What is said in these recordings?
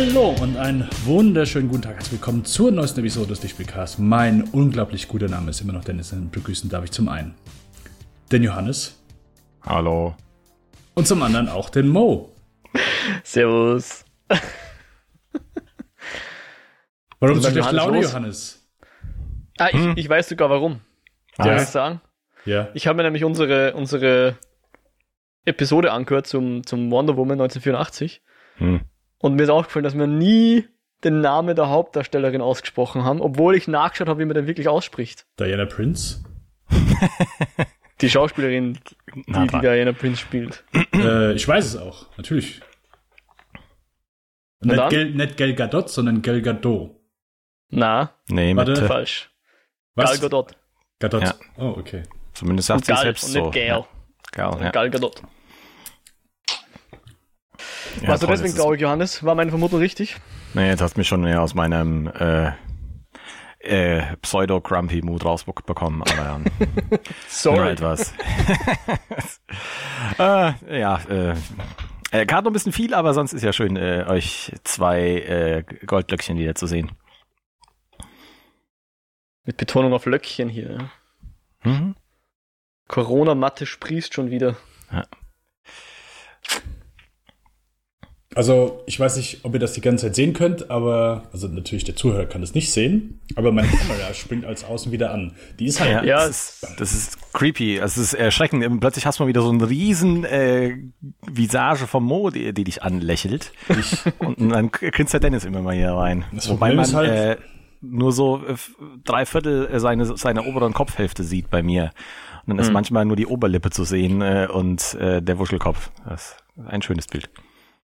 Hallo und einen wunderschönen guten Tag. Herzlich willkommen zur neuesten Episode des Lichtspielcasts. Mein unglaublich guter Name ist immer noch Dennis. Und begrüßen darf ich zum einen den Johannes. Hallo. Und zum anderen auch den Mo. Servus. Warum so schlecht Laune, Johannes los? Johannes? Ah, ich, Hm? ich weiß sogar warum. Ah, Soll ja. ich sagen? Ja. Ich habe mir nämlich unsere, unsere Episode angehört zum, zum Wonder Woman 1984 Hm. Und mir ist aufgefallen, dass wir nie den Namen der Hauptdarstellerin ausgesprochen haben, obwohl ich nachgeschaut habe, wie man den wirklich ausspricht. Diana Prince. Die Schauspielerin, Na, die, die. Diana Prince spielt. äh, ich weiß es auch, natürlich. Na Nicht? Gel, nicht Gal Gadot, sondern Gal Gadot. Na, Nee, Warte. mit, falsch. Was? Gal Gadot. Gadot. Ja. Oh, okay. zumindest Und sagt sie selbst und so. nicht Gal. Ja, Gal, ja. Gal Gadot. Ja, Warst du deswegen traurig, Johannes? War meine Vermutung richtig? Nee, jetzt hast du mich schon mehr aus meinem äh, äh, Pseudo-Grumpy-Mood rausbekommen, aber ja, nur Sorry. etwas. äh, ja, äh, äh, gerade noch ein bisschen viel, aber sonst ist ja schön, äh, euch zwei äh, Goldlöckchen wiederzusehen. Mit Betonung auf Löckchen hier. Mhm. Corona-Matte sprießt schon wieder. Also, ich weiß nicht, ob ihr das die ganze Zeit sehen könnt, aber, also natürlich der Zuhörer kann das nicht sehen, aber meine Kamera springt als außen wieder an. Die ist halt, Ja, Ja, das, ist, das ist creepy. Es ist erschreckend. Plötzlich hast du mal wieder so eine riesen äh, Visage vom Mo, die, die dich anlächelt. Und dann grinst der Dennis immer mal hier rein. Das Wobei Problem man ist halt- äh, nur so äh, drei Viertel seine, seiner oberen Kopfhälfte sieht bei mir. Und dann ist Mhm. manchmal nur die Oberlippe zu sehen äh, und äh, der Wuschelkopf. Das ist ein schönes Bild.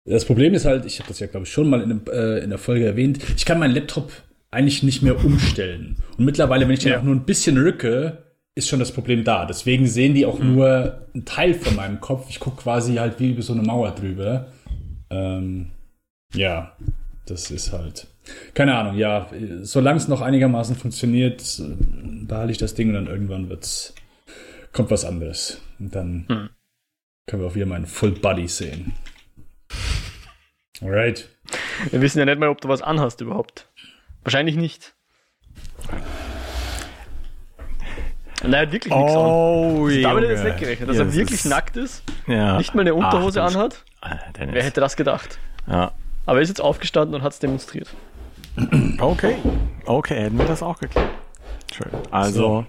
Das Problem ist halt, ich habe das ja, glaube ich, schon mal in, äh, in der Folge erwähnt, ich kann meinen Laptop eigentlich nicht mehr umstellen. Und mittlerweile, wenn ich den Ja. auch nur ein bisschen rücke, ist schon das Problem da. Deswegen sehen die auch nur einen Teil von meinem Kopf. Ich gucke quasi halt wie über so eine Mauer drüber. Ähm, ja, das ist halt. Keine Ahnung, ja, solange es noch einigermaßen funktioniert, äh, behalte ich das Ding und dann irgendwann wird's, kommt was anderes. Und dann Hm. können wir auch wieder meinen Full Body sehen. Alright. Wir wissen ja nicht mal, ob du was anhast überhaupt. Wahrscheinlich nicht. Er hat wirklich nichts an. Oh, Damit hätte ich jetzt nicht gerechnet, dass Ja, er das wirklich ist- nackt ist, Ja. nicht mal eine Unterhose Ach, anhat. Dennis. Wer hätte das gedacht? Ja. Aber er ist jetzt aufgestanden und hat es demonstriert. Okay. Okay, hätten wir das auch geklärt. Schön. Also,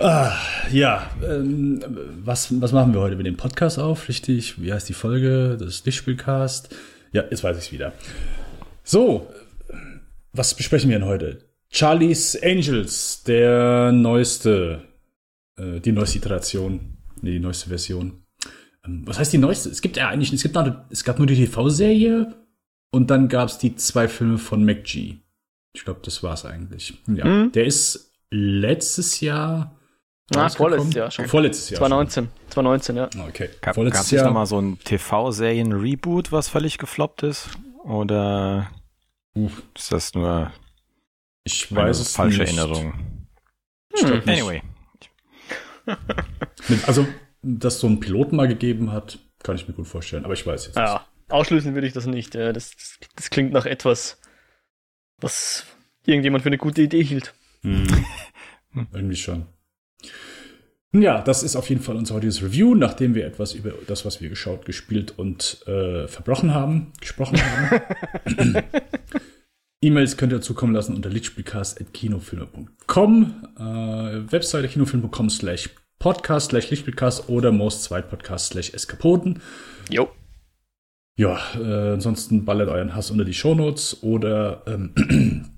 Ja, ähm, was, was machen wir heute? Wir nehmen Podcast auf, richtig? Wie heißt die Folge? Das ist Lichtspielcast. Ja, jetzt weiß ich es wieder. So, was besprechen wir denn heute? Charlie's Angels, der neueste, äh, die neueste Iteration, nee, die neueste Version. Ähm, was heißt die neueste? Es gibt ja eigentlich, es, gibt noch, es gab nur die TV-Serie und dann gab es die zwei Filme von McG. Ich glaube, das war's eigentlich. Ja, Mhm. der ist letztes Jahr. Ah, rausgekommen. vorletztes Jahr schon. Vorletztes Jahr. 2019. 2019, ja. Schon. Okay. gab Vorletztes es nicht Jahr. nochmal so ein TV-Serien-Reboot, was völlig gefloppt ist? Oder Uff, ist das nur ich eine weiß es falsche nicht. Erinnerung? Nicht. Anyway. Also, dass es so einen Piloten mal gegeben hat, kann ich mir gut vorstellen. Aber ich weiß jetzt Ja, ausschließen würde ich das nicht. Ja, Das, das klingt nach etwas, was irgendjemand für eine gute Idee hielt. nicht. Hm. Irgendwie schon. Ja, das ist auf jeden Fall unser heutiges Review, nachdem wir etwas über das, was wir geschaut, gespielt und äh, verbrochen haben, gesprochen haben. E-Mails könnt ihr zukommen lassen unter lichtspielcast.kinofilme.com, äh, Webseite kinofilm.com slash podcast slash lichtspielcast oder most Podcast slash eskapoden. Jo. Ja, äh, ansonsten ballert euren Hass unter die Shownotes oder ähm,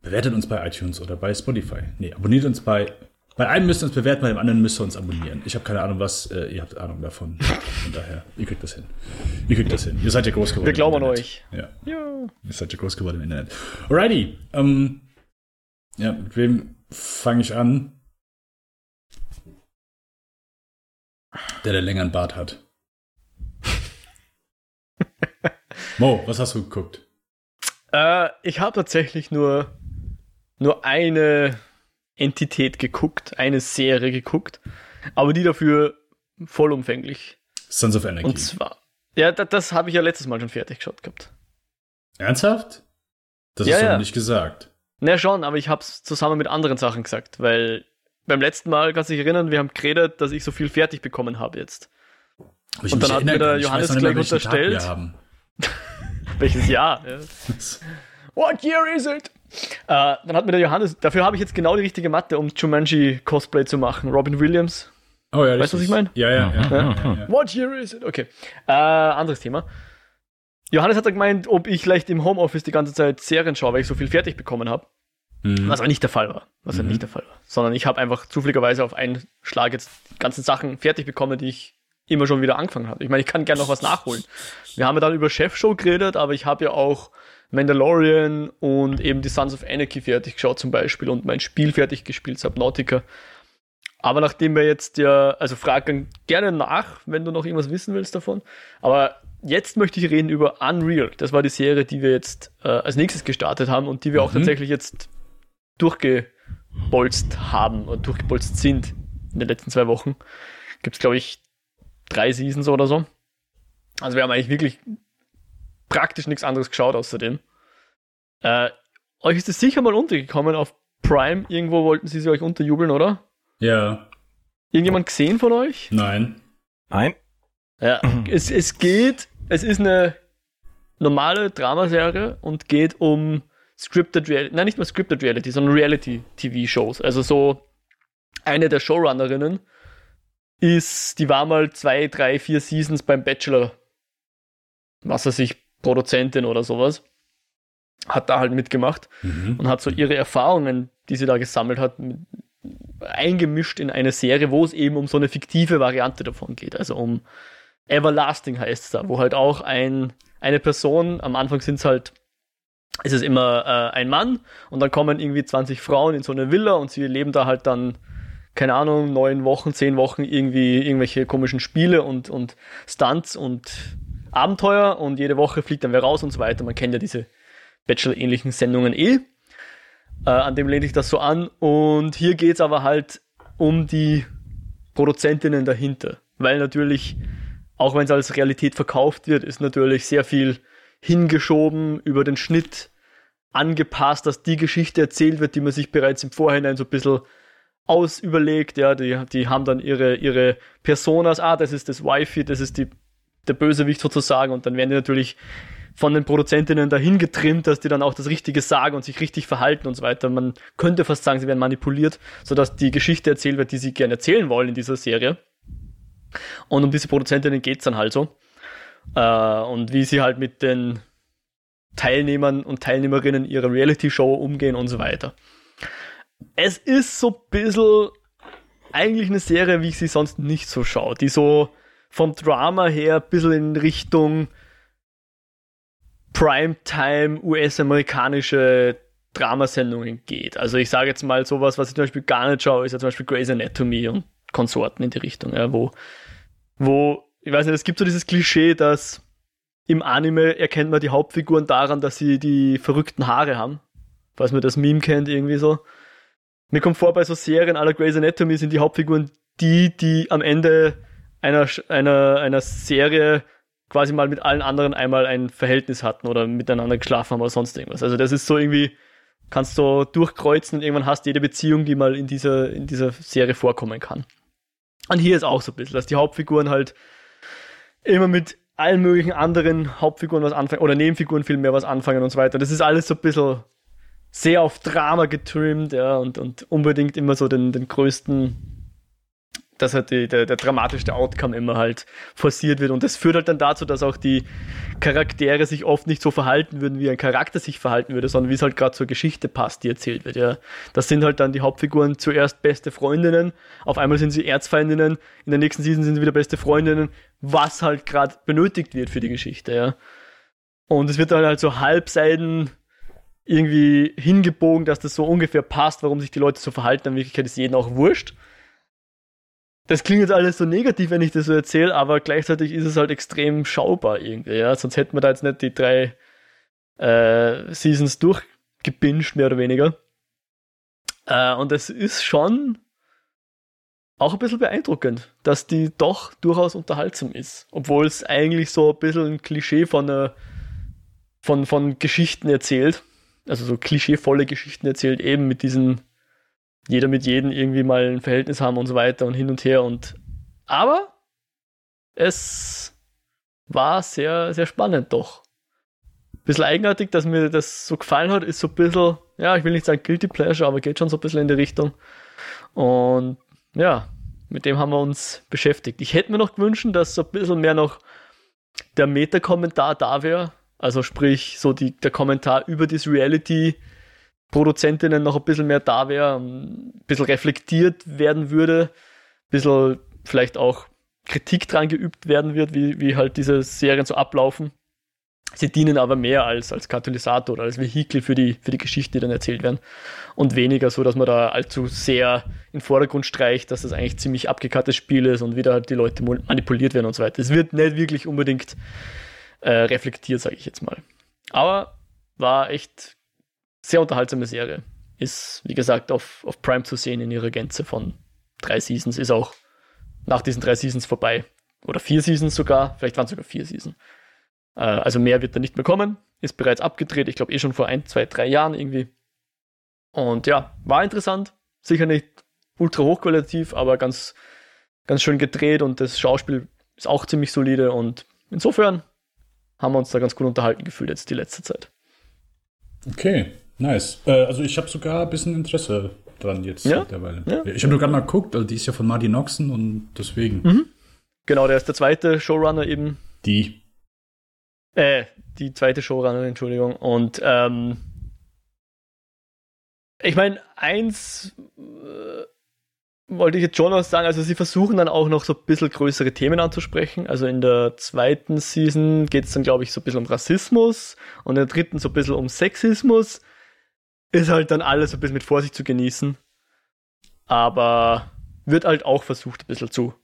bewertet uns bei iTunes oder bei Spotify. Nee, abonniert uns bei. Bei einem müsst ihr uns bewerten, bei dem anderen müsst ihr uns abonnieren. Ich habe keine Ahnung, was. Äh, ihr habt Ahnung davon. Von daher, ihr kriegt das hin. Ihr kriegt das hin. Ihr seid ja groß geworden. Wir glauben an euch. Ja, Ja. ihr seid ja groß geworden im Internet. Alrighty. Ähm, ja, mit wem fange ich an? Der, der länger einen Bart hat. Mo, was hast du geguckt? Äh, ich habe tatsächlich nur, nur eine Entität geguckt, eine Serie geguckt, aber die dafür vollumfänglich. Sons of Anarchy. Und zwar, Ja, das, das habe ich ja letztes Mal schon fertig geschaut gehabt. Ernsthaft? Das Ja, hast du ja. noch nicht gesagt. Na schon, aber ich habe es zusammen mit anderen Sachen gesagt, weil beim letzten Mal, kannst du dich erinnern, wir haben geredet, dass ich so viel fertig bekommen habe jetzt. Ich Und dann hat mir der kann. Johannes gleich unterstellt. Welches Jahr? Ja. What year is it? Äh, dann hat mir der Johannes, dafür habe ich jetzt genau die richtige Matte, um Jumanji Cosplay zu machen. Robin Williams. Oh ja, Weißt du, was ich mein? Ja, ja, ja. Ja, ja, ja. What year is it? Okay. Äh, anderes Thema. Johannes hat da gemeint, ob ich vielleicht im Homeoffice die ganze Zeit Serien schaue, weil ich so viel fertig bekommen habe. Mhm. Was aber nicht der Fall war. Was Mhm. nicht der Fall war. Sondern ich habe einfach zufälligerweise auf einen Schlag jetzt die ganzen Sachen fertig bekommen, die ich immer schon wieder angefangen habe. Ich meine, ich kann gerne noch was nachholen. Wir haben ja dann über Chefshow geredet, aber ich habe ja auch Mandalorian und eben die Sons of Anarchy fertig geschaut zum Beispiel und mein Spiel fertig gespielt, Subnautica. Aber nachdem wir jetzt ja, also frag dann gerne nach, wenn du noch irgendwas wissen willst davon. Aber jetzt möchte ich reden über Unreal. Das war die Serie, die wir jetzt äh, als nächstes gestartet haben und die wir auch Mhm. tatsächlich jetzt durchgebolzt haben und durchgebolzt sind in den letzten zwei Wochen. Gibt es, glaube ich, drei Seasons oder so. Also wir haben eigentlich wirklich praktisch nichts anderes geschaut außerdem. Äh, euch ist es sicher mal untergekommen auf Prime. Irgendwo wollten sie sie euch unterjubeln, oder? ja, Irgendjemand gesehen von euch? nein. Nein. Ja. es, es geht, es ist eine normale Dramaserie und geht um Scripted Reality, nein, nicht mal Scripted Reality, sondern Reality-TV-Shows. Also so eine der Showrunnerinnen ist, die war mal zwei, drei, vier Seasons beim Bachelor, was er sich, Produzentin oder sowas, hat da halt mitgemacht Mhm. und hat so ihre Erfahrungen, die sie da gesammelt hat, mit, eingemischt in eine Serie, wo es eben um so eine fiktive Variante davon geht. Also um Everlasting heißt es da, wo halt auch ein, eine Person, am Anfang sind es halt, ist es immer äh, ein Mann und dann kommen irgendwie 20 Frauen in so eine Villa und sie leben da halt dann, keine Ahnung, neun Wochen, zehn Wochen irgendwie irgendwelche komischen Spiele und, und Stunts und Abenteuer und jede Woche fliegt dann wer raus und so weiter. Man kennt ja diese Bachelor-ähnlichen Sendungen eh. Äh, an dem lehnt sich das so an. Und hier geht's aber halt um die Produzentinnen dahinter. Weil natürlich, auch wenn es als Realität verkauft wird, ist natürlich sehr viel hingeschoben, über den Schnitt angepasst, dass die Geschichte erzählt wird, die man sich bereits im Vorhinein so ein bisschen ausüberlegt. Ja, die, die haben dann ihre, ihre Personas, ah, das ist das Wifi, das ist die, der Bösewicht sozusagen. Und dann werden die natürlich von den Produzentinnen dahin getrimmt, dass die dann auch das Richtige sagen und sich richtig verhalten und so weiter. Man könnte fast sagen, sie werden manipuliert, sodass die Geschichte erzählt wird, die sie gerne erzählen wollen in dieser Serie. Und um diese Produzentinnen geht's dann halt so. Äh, und wie sie halt mit den Teilnehmern und Teilnehmerinnen ihrer Reality-Show umgehen und so weiter. Es ist so ein bisschen eigentlich eine Serie, wie ich sie sonst nicht so schaue, die so vom Drama her ein bisschen in Richtung Primetime US-amerikanische Dramasendungen geht. Also ich sage jetzt mal sowas, was ich zum Beispiel gar nicht schaue, ist ja zum Beispiel Grey's Anatomy und Konsorten in die Richtung, ja, wo, wo, ich weiß nicht, es gibt so dieses Klischee, dass im Anime erkennt man die Hauptfiguren daran, dass sie die verrückten Haare haben. Falls man das Meme kennt, irgendwie so. Mir kommt vor, bei so Serien aller Grey's Anatomy sind die Hauptfiguren die, die am Ende einer, einer, einer Serie quasi mal mit allen anderen einmal ein Verhältnis hatten oder miteinander geschlafen haben oder sonst irgendwas. Also das ist so irgendwie, kannst du durchkreuzen und irgendwann hast du jede Beziehung, die mal in dieser, in dieser Serie vorkommen kann. Und hier ist auch so ein bisschen, dass die Hauptfiguren halt immer mit allen möglichen anderen Hauptfiguren was anfangen, oder Nebenfiguren viel mehr was anfangen und so weiter. Das ist alles so ein bisschen sehr auf Drama getrimmt, ja, und, und unbedingt immer so den, den größten dass halt die, der, der dramatischste Outcome immer halt forciert wird. Und das führt halt dann dazu, dass auch die Charaktere sich oft nicht so verhalten würden, wie ein Charakter sich verhalten würde, sondern wie es halt gerade zur Geschichte passt, die erzählt wird. Ja. Das sind halt dann die Hauptfiguren zuerst beste Freundinnen, auf einmal sind sie Erzfeindinnen, in der nächsten Season sind sie wieder beste Freundinnen, was halt gerade benötigt wird für die Geschichte. Ja. Und es wird dann halt so halbseiden irgendwie hingebogen, dass das so ungefähr passt, warum sich die Leute so verhalten. In Wirklichkeit ist jedem auch wurscht das klingt jetzt alles so negativ, wenn ich das so erzähle, aber gleichzeitig ist es halt extrem schaubar irgendwie, ja. Sonst hätten wir da jetzt nicht die drei äh, Seasons durchgebinged, mehr oder weniger. Äh, und es ist schon auch ein bisschen beeindruckend, dass die doch durchaus unterhaltsam ist. Obwohl es eigentlich so ein bisschen ein Klischee von, äh, von, von Geschichten erzählt. Also so klischeevolle Geschichten erzählt, eben mit diesen, jeder mit jedem irgendwie mal ein Verhältnis haben und so weiter und hin und her. Und aber es war sehr, sehr spannend doch. Bisschen eigenartig, dass mir das so gefallen hat, ist so ein bisschen, ja, ich will nicht sagen Guilty Pleasure, aber geht schon so ein bisschen in die Richtung. Und ja, mit dem haben wir uns beschäftigt. Ich hätte mir noch gewünscht, dass so ein bisschen mehr noch der Meta-Kommentar da wäre. Also sprich, so die, der Kommentar über das Reality-Produzentinnen noch ein bisschen mehr da wäre, ein bisschen reflektiert werden würde, ein bisschen vielleicht auch Kritik dran geübt werden wird, wie, wie halt diese Serien so ablaufen. Sie dienen aber mehr als, als Katalysator oder als Vehikel für die, für die Geschichten, die dann erzählt werden. Und weniger so, dass man da allzu sehr in den Vordergrund streicht, dass das eigentlich ziemlich abgekattes Spiel ist und wieder halt die Leute manipuliert werden und so weiter. Es wird nicht wirklich unbedingt äh, reflektiert, sage ich jetzt mal. Aber war echt sehr unterhaltsame Serie. Ist, wie gesagt, auf, auf Prime zu sehen in ihrer Gänze von drei Seasons. Ist auch nach diesen drei Seasons vorbei. Oder vier Seasons sogar. Vielleicht waren es sogar vier Seasons. Äh, also mehr wird da nicht mehr kommen. Ist bereits abgedreht. Ich glaube eh schon vor ein, zwei, drei Jahren irgendwie. Und ja, war interessant. Sicher nicht ultra hochqualitativ, aber ganz, ganz schön gedreht und das Schauspiel ist auch ziemlich solide und insofern haben wir uns da ganz gut unterhalten gefühlt jetzt die letzte Zeit. Okay, nice. Äh, also ich habe sogar ein bisschen Interesse dran jetzt Ja? mittlerweile. Ja. Ich habe nur gerade mal geguckt, also die ist ja von Marty Noxon und deswegen Mhm. Genau, der ist der zweite Showrunner eben. die. Äh, die zweite Showrunnerin, Entschuldigung. Und ähm, ich meine, eins äh, wollte ich jetzt schon noch sagen, also sie versuchen dann auch noch so ein bisschen größere Themen anzusprechen. Also in der zweiten Season geht es dann, glaube ich, so ein bisschen um Rassismus und in der dritten so ein bisschen um Sexismus. Ist halt dann alles ein bisschen mit Vorsicht zu genießen. Aber wird halt auch versucht, ein bisschen zu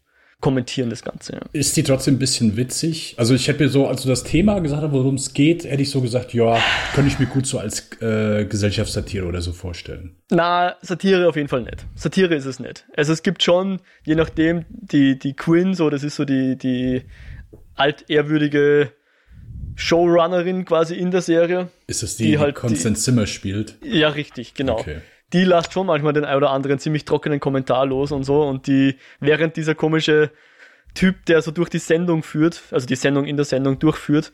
kommentieren, das Ganze. Ja. Ist die trotzdem ein bisschen witzig? Also ich hätte mir so, als du das Thema gesagt hast, worum es geht, hätte ich so gesagt, ja, könnte ich mir gut so als äh, Gesellschaftssatire oder so vorstellen. Na, Satire auf jeden Fall nicht. Satire ist es nicht. Also es gibt schon, je nachdem, die, die Quinn, so, das ist so die, die altehrwürdige Showrunnerin quasi in der Serie. Ist das die, Die die, halt Constance Zimmer spielt? Ja, richtig, genau. Okay. Die lasst schon manchmal den ein oder anderen ziemlich trockenen Kommentar los und so. Und die, während dieser komische Typ, der so durch die Sendung führt, also die Sendung in der Sendung durchführt,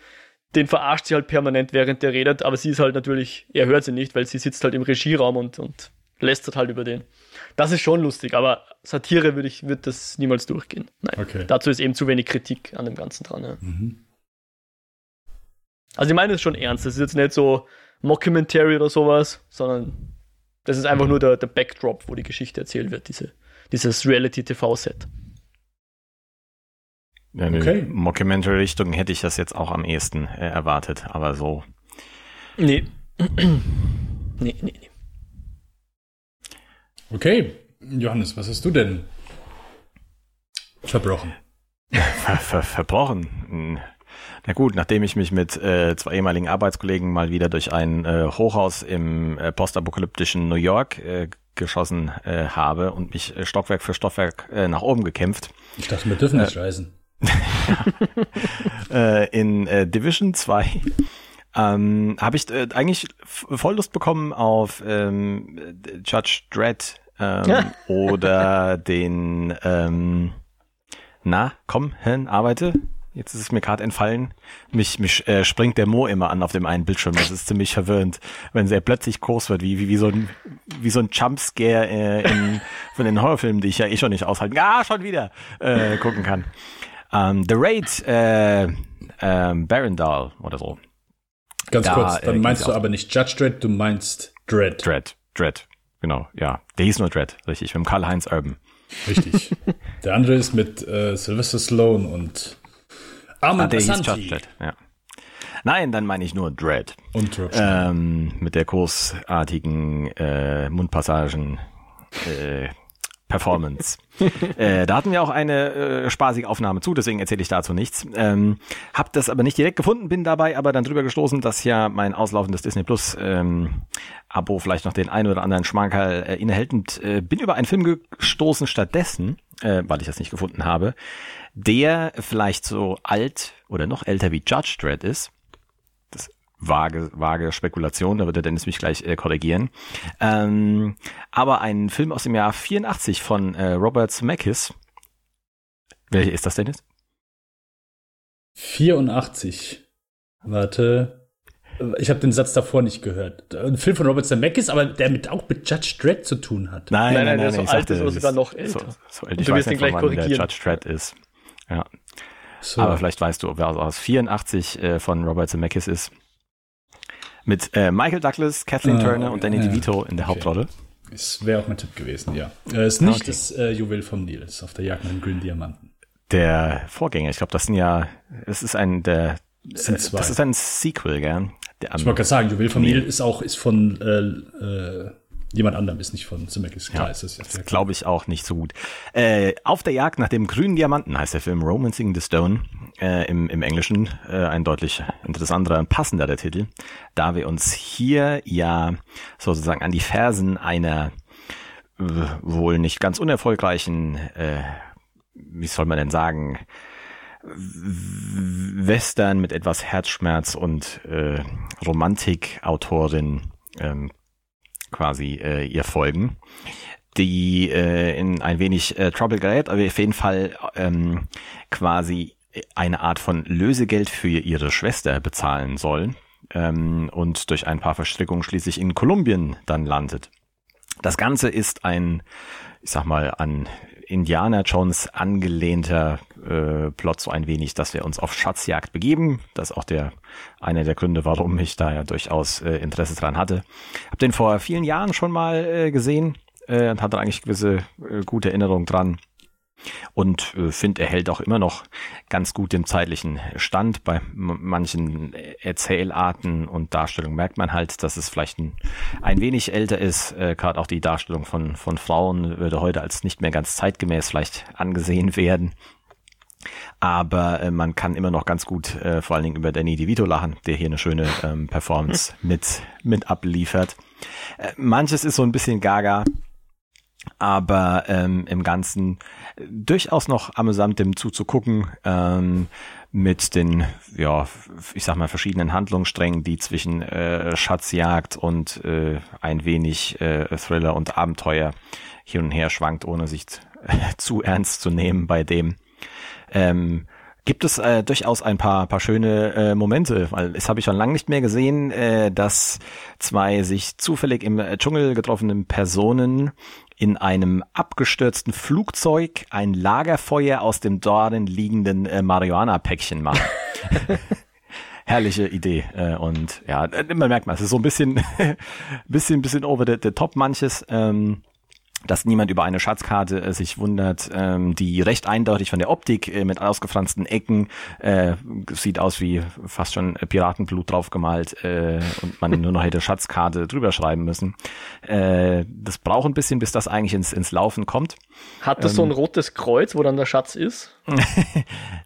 den verarscht sie halt permanent, während der redet, aber sie ist halt natürlich, er hört sie nicht, weil sie sitzt halt im Regieraum und, und lästert halt über den. Das ist schon lustig, aber Satire würde ich, wird das niemals durchgehen. Nein. Okay. Dazu ist eben zu wenig Kritik an dem Ganzen dran. Ja. Mhm. Also ich meine es schon ernst. Das ist jetzt nicht so Mockumentary oder sowas, sondern das ist einfach nur der, der Backdrop, wo die Geschichte erzählt wird, diese, dieses Reality-TV-Set. Ja, in Okay. Mockumentary-Richtung hätte ich das jetzt auch am ehesten äh, erwartet, aber so. Nee. nee, nee, nee. Okay, Johannes, was hast du denn verbrochen? Ver ver verbrochen. Na gut, nachdem ich mich mit äh, zwei ehemaligen Arbeitskollegen mal wieder durch ein äh, Hochhaus im äh, postapokalyptischen New York äh, geschossen äh, habe und mich äh, Stockwerk für Stockwerk äh, nach oben gekämpft, Ich dachte, wir dürfen nicht reisen. äh, in äh, Division 2 ähm, habe ich äh, eigentlich voll Lust bekommen auf ähm, äh, Judge Dredd ähm, Ja. oder den ähm, Na, komm, hin, arbeite. Jetzt ist es mir gerade entfallen. Mich, mich äh, springt der Mo immer an auf dem einen Bildschirm. Das ist ziemlich verwirrend, wenn sehr plötzlich groß wird, wie, wie, wie so ein, wie so ein Jumpscare äh, in, von den Horrorfilmen, die ich ja eh schon nicht aushalten, ah, schon wieder, äh, gucken kann. Ähm, The Raid, äh, ähm, Barrendal oder so. Ganz Da, kurz, äh, dann meinst ging's du aber nicht Judge Dredd, du meinst Dredd. Dread, Dread, genau, ja. Der hieß nur Dread, richtig, mit dem Karl-Heinz Urban. Richtig. Der andere ist mit äh, Sylvester Stallone und Ah, Armand der hieß. Judge Dread, ja. Nein, dann meine ich nur Dread. Und Rob Ähm, mit der großartigen äh, Mundpassagen äh, Performance. äh, da hatten wir auch eine äh, spaßige Aufnahme zu, deswegen erzähle ich dazu nichts. Ähm, hab das aber nicht direkt gefunden, bin dabei aber dann drüber gestoßen, dass ja mein auslaufendes Disney Plus ähm, Abo vielleicht noch den einen oder anderen Schmankerl äh, innehält und äh, bin über einen Film gestoßen stattdessen äh, weil ich das nicht gefunden habe, der vielleicht so alt oder noch älter wie Judge Dredd ist. Das vage, vage Spekulation, da wird der Dennis mich gleich äh, korrigieren. Ähm, aber ein Film aus dem Jahr 84 von äh, Robert Zemeckis. Welcher ist das, Dennis? 84. Warte. Ich habe den Satz davor nicht gehört. Ein Film von Robert Zemeckis, aber der mit, auch mit Judge Dredd zu tun hat. Nein, Nein, nein, nein, nein, der so ich alt ist oder sogar noch so, älter. so alt. Und Ich du weiß wirst ihn nicht, gleich der korrigieren. Judge Dredd ist. Ja. So. Aber vielleicht weißt du, wer aus 84 äh, von Robert Zemeckis ist. Mit äh, Michael Douglas, Kathleen Ah, Turner und Danny Ja. DeVito in der Okay. Hauptrolle. Es wäre auch mein Tipp gewesen, ja. Äh, ist nicht Okay. das äh, Juwel vom Nil, ist auf der Jagd nach dem grünen Diamanten. Der Vorgänger, ich glaube, das sind ja, es ist ein, der, Das sind äh, zwei. das ist ein Sequel, gell? Der, Ich wollte gerade sagen, Juwel vom Nil ist auch ist von äh, äh, jemand anderem, ist nicht von Zemeckis. Klar, Ja, ist das. Das glaube ich auch nicht so gut. Äh, auf der Jagd nach dem grünen Diamanten heißt der Film Romancing the Stone äh, im, im Englischen. Äh, ein deutlich interessanter und passender der Titel, da wir uns hier ja sozusagen an die Fersen einer wohl nicht ganz unerfolgreichen, äh, wie soll man denn sagen, Western mit etwas Herzschmerz und äh, Romantik-Autorin ähm, quasi äh, ihr folgen, die äh, in ein wenig äh, Trouble gerät, aber auf jeden Fall ähm, quasi eine Art von Lösegeld für ihre Schwester bezahlen soll ähm, und durch ein paar Verstrickungen schließlich in Kolumbien dann landet. Das Ganze ist ein, ich sag mal, an Indiana Jones angelehnter äh, Plot so ein wenig, dass wir uns auf Schatzjagd begeben. Das ist auch der einer der Gründe, warum ich da ja durchaus äh, Interesse dran hatte. Hab den vor vielen Jahren schon mal äh, gesehen äh, und hatte eigentlich gewisse äh, gute Erinnerungen dran. Und äh, finde, er hält auch immer noch ganz gut dem zeitlichen Stand. Bei manchen Erzählarten und Darstellungen merkt man halt, dass es vielleicht ein, ein wenig älter ist. Äh, Gerade auch die Darstellung von, von Frauen würde heute als nicht mehr ganz zeitgemäß vielleicht angesehen werden. Aber äh, man kann immer noch ganz gut äh, vor allen Dingen über Danny DeVito lachen, der hier eine schöne ähm, Performance mit, mit abliefert. Äh, manches ist so ein bisschen gaga, aber ähm, im Ganzen äh, durchaus noch amüsant dem zuzugucken ähm, mit den, ja, ich sag mal, verschiedenen Handlungssträngen, die zwischen äh, Schatzjagd und äh, ein wenig äh, Thriller und Abenteuer hin und her schwankt, ohne sich zu ernst zu nehmen bei dem. Ähm, gibt es äh, durchaus ein paar, paar schöne äh, Momente, weil es habe ich schon lange nicht mehr gesehen, äh, dass zwei sich zufällig im äh, Dschungel getroffenen Personen in einem abgestürzten Flugzeug ein Lagerfeuer aus dem darin liegenden äh, Marihuana-Päckchen machen. Herrliche Idee. Äh, und ja, äh, man merkt mal, es ist so ein bisschen, bisschen, bisschen over the, the top manches. Ähm, dass niemand über eine Schatzkarte äh, sich wundert, ähm, die recht eindeutig von der Optik äh, mit ausgefransten Ecken äh, sieht aus wie fast schon Piratenblut draufgemalt äh, und man nur noch hätte Schatzkarte drüber schreiben müssen. Äh, das braucht ein bisschen, bis das eigentlich ins, ins Laufen kommt. Hat das Ähm. so ein rotes Kreuz, wo dann der Schatz ist?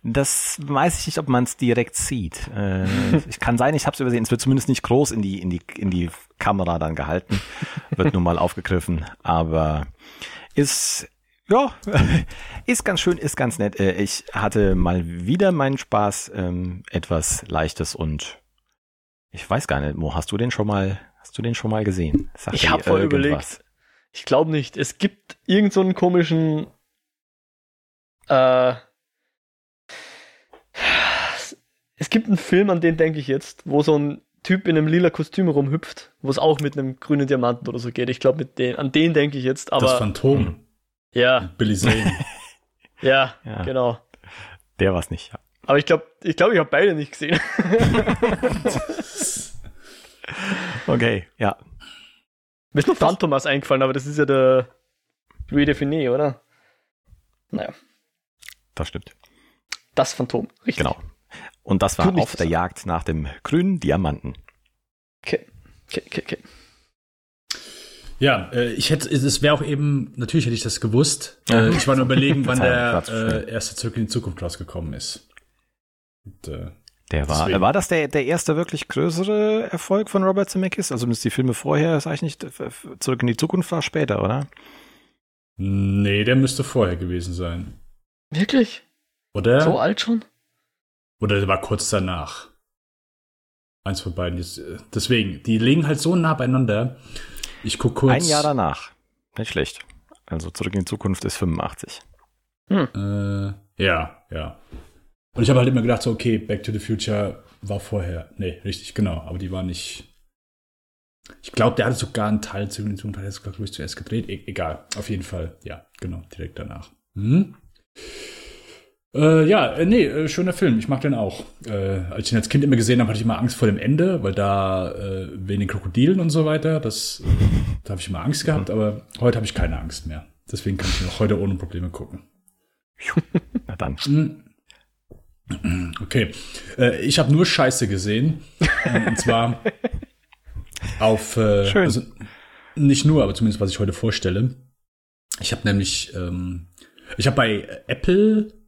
Das weiß ich nicht, ob man es direkt sieht. Äh, ich kann sein, ich habe es übersehen. Es wird zumindest nicht groß in die in die in die Kamera dann gehalten, wird nun mal aufgegriffen, aber ist ja ist ganz schön, ist ganz nett. Äh, Ich hatte mal wieder meinen Spaß, ähm, etwas Leichtes und ich weiß gar nicht, Mo, hast du den schon mal hast du den schon mal gesehen? Sagt Ich habe voll überlegt. Ich glaube nicht. Es gibt irgend so einen komischen. Äh, es gibt einen Film, an den denke ich jetzt, wo so ein Typ in einem lila Kostüm rumhüpft, wo es auch mit einem grünen Diamanten oder so geht. Ich glaube, mit den, an den denke ich jetzt. das Aber Phantom. ja, Billy Zane. ja, Ja. genau. Der war's nicht. Ja. Aber ich glaube, ich glaube, ich habe beide nicht gesehen. Okay, ja. Mir ist nur Phantomas eingefallen, aber das ist ja der Louis Define, oder? Naja, Das stimmt. das Phantom. Richtig. Genau. Und das war auf der Jagd nach dem grünen Diamanten. Okay. Okay, okay, okay. Ja, äh, ich hätte, es wäre auch eben, natürlich hätte ich das gewusst. Ja. Äh, ich war nur überlegen, wann der äh, erste Zurück in die Zukunft rausgekommen ist. Und, äh, Der war, Deswegen. war das der, der erste wirklich größere Erfolg von Robert Zemeckis? Also zumindest die Filme vorher, sag ich nicht, zurück in die Zukunft war später, oder? Nee, der müsste vorher gewesen sein. Wirklich? Oder? So alt schon? Oder der war kurz danach. Eins von beiden. Äh, deswegen, die liegen halt so nah beieinander. Ich guck kurz. Ein Jahr danach. Nicht schlecht. Also zurück in die Zukunft ist 85. Äh, ja, ja. Und ich habe halt immer gedacht, so, okay, Back to the Future war vorher. Nee, richtig, genau. Aber die war nicht. Ich glaube, der hatte sogar einen Teil zu den Teil ist, glaube ich, zuerst gedreht. E egal, auf jeden Fall. Ja, genau, direkt danach. Mhm. Äh, ja, äh, nee, äh, schöner Film. Ich mag den auch. Äh, als ich ihn als Kind immer gesehen habe, hatte ich immer Angst vor dem Ende, weil da äh, wegen den Krokodilen und so weiter, das, da habe ich immer Angst gehabt, aber heute habe ich keine Angst mehr. Deswegen kann ich ihn auch heute ohne Probleme gucken. Na dann. Mhm. Okay. Äh, ich habe nur Scheiße gesehen. Und zwar auf. Äh, Schön. Also nicht nur, aber zumindest was ich heute vorstelle. Ich habe nämlich. Ähm, ich habe bei Apple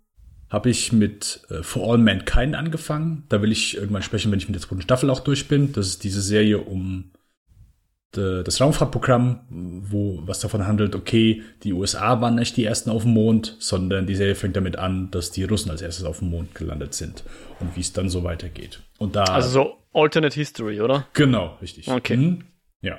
habe ich mit äh, For All Mankind angefangen. Da will ich irgendwann sprechen, wenn ich mit der zweiten Staffel auch durch bin. Das ist diese Serie um de, das Raumfahrtprogramm, wo was davon handelt, okay, die USA waren nicht die ersten auf dem Mond, sondern die Serie fängt damit an, dass die Russen als erstes auf dem Mond gelandet sind und wie es dann so weitergeht. Und da Also so Alternate History, oder? genau, richtig. Okay. Mhm. Ja.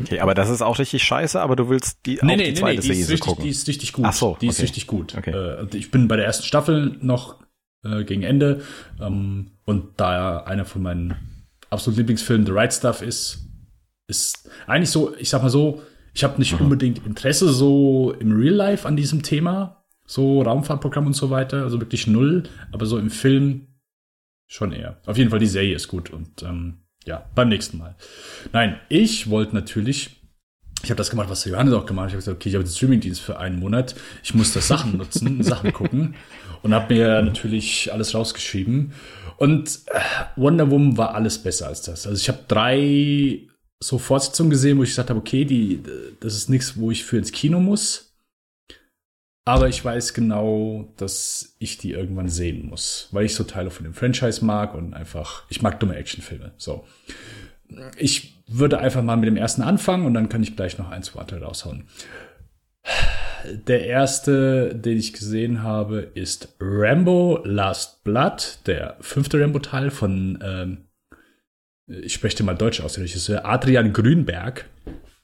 Okay, aber das ist auch richtig scheiße, aber du willst die, Nee, auch nee, die nee, nee, zweite die ist, Serie richtig, gucken. die ist richtig gut. Ach so, die ist richtig gut. Okay. Äh, ich bin bei der ersten Staffel noch äh, gegen Ende ähm, und da einer von meinen absoluten Lieblingsfilmen The Right Stuff ist, ist eigentlich so, ich sag mal so, ich habe nicht unbedingt Interesse so im Real Life an diesem Thema, so Raumfahrtprogramm und so weiter, also wirklich null, aber so im Film schon eher. Auf jeden Fall die Serie ist gut und ähm, ja, beim nächsten Mal. Nein, ich wollte natürlich ich habe das gemacht, was der Johannes auch gemacht hat. Ich habe gesagt, okay, ich habe den Streamingdienst für einen Monat. Ich muss das Sachen nutzen, Sachen gucken. Und habe mir natürlich alles rausgeschrieben. Und äh, Wonder Woman war alles besser als das. Also ich habe drei so Fortsetzungen gesehen, wo ich gesagt habe, okay, die, das ist nichts, wo ich für ins Kino muss. Aber ich weiß genau, dass ich die irgendwann sehen muss, weil ich so Teile von dem Franchise mag und einfach, ich mag dumme Actionfilme. So. Ich würde einfach mal mit dem ersten anfangen und dann kann ich gleich noch ein, zwei weitere raushauen. Der erste, den ich gesehen habe, ist Rambo Last Blood, der fünfte Rambo-Teil von, ähm, ich spreche mal deutsch aus, der Regisseur Adrian Grünberg.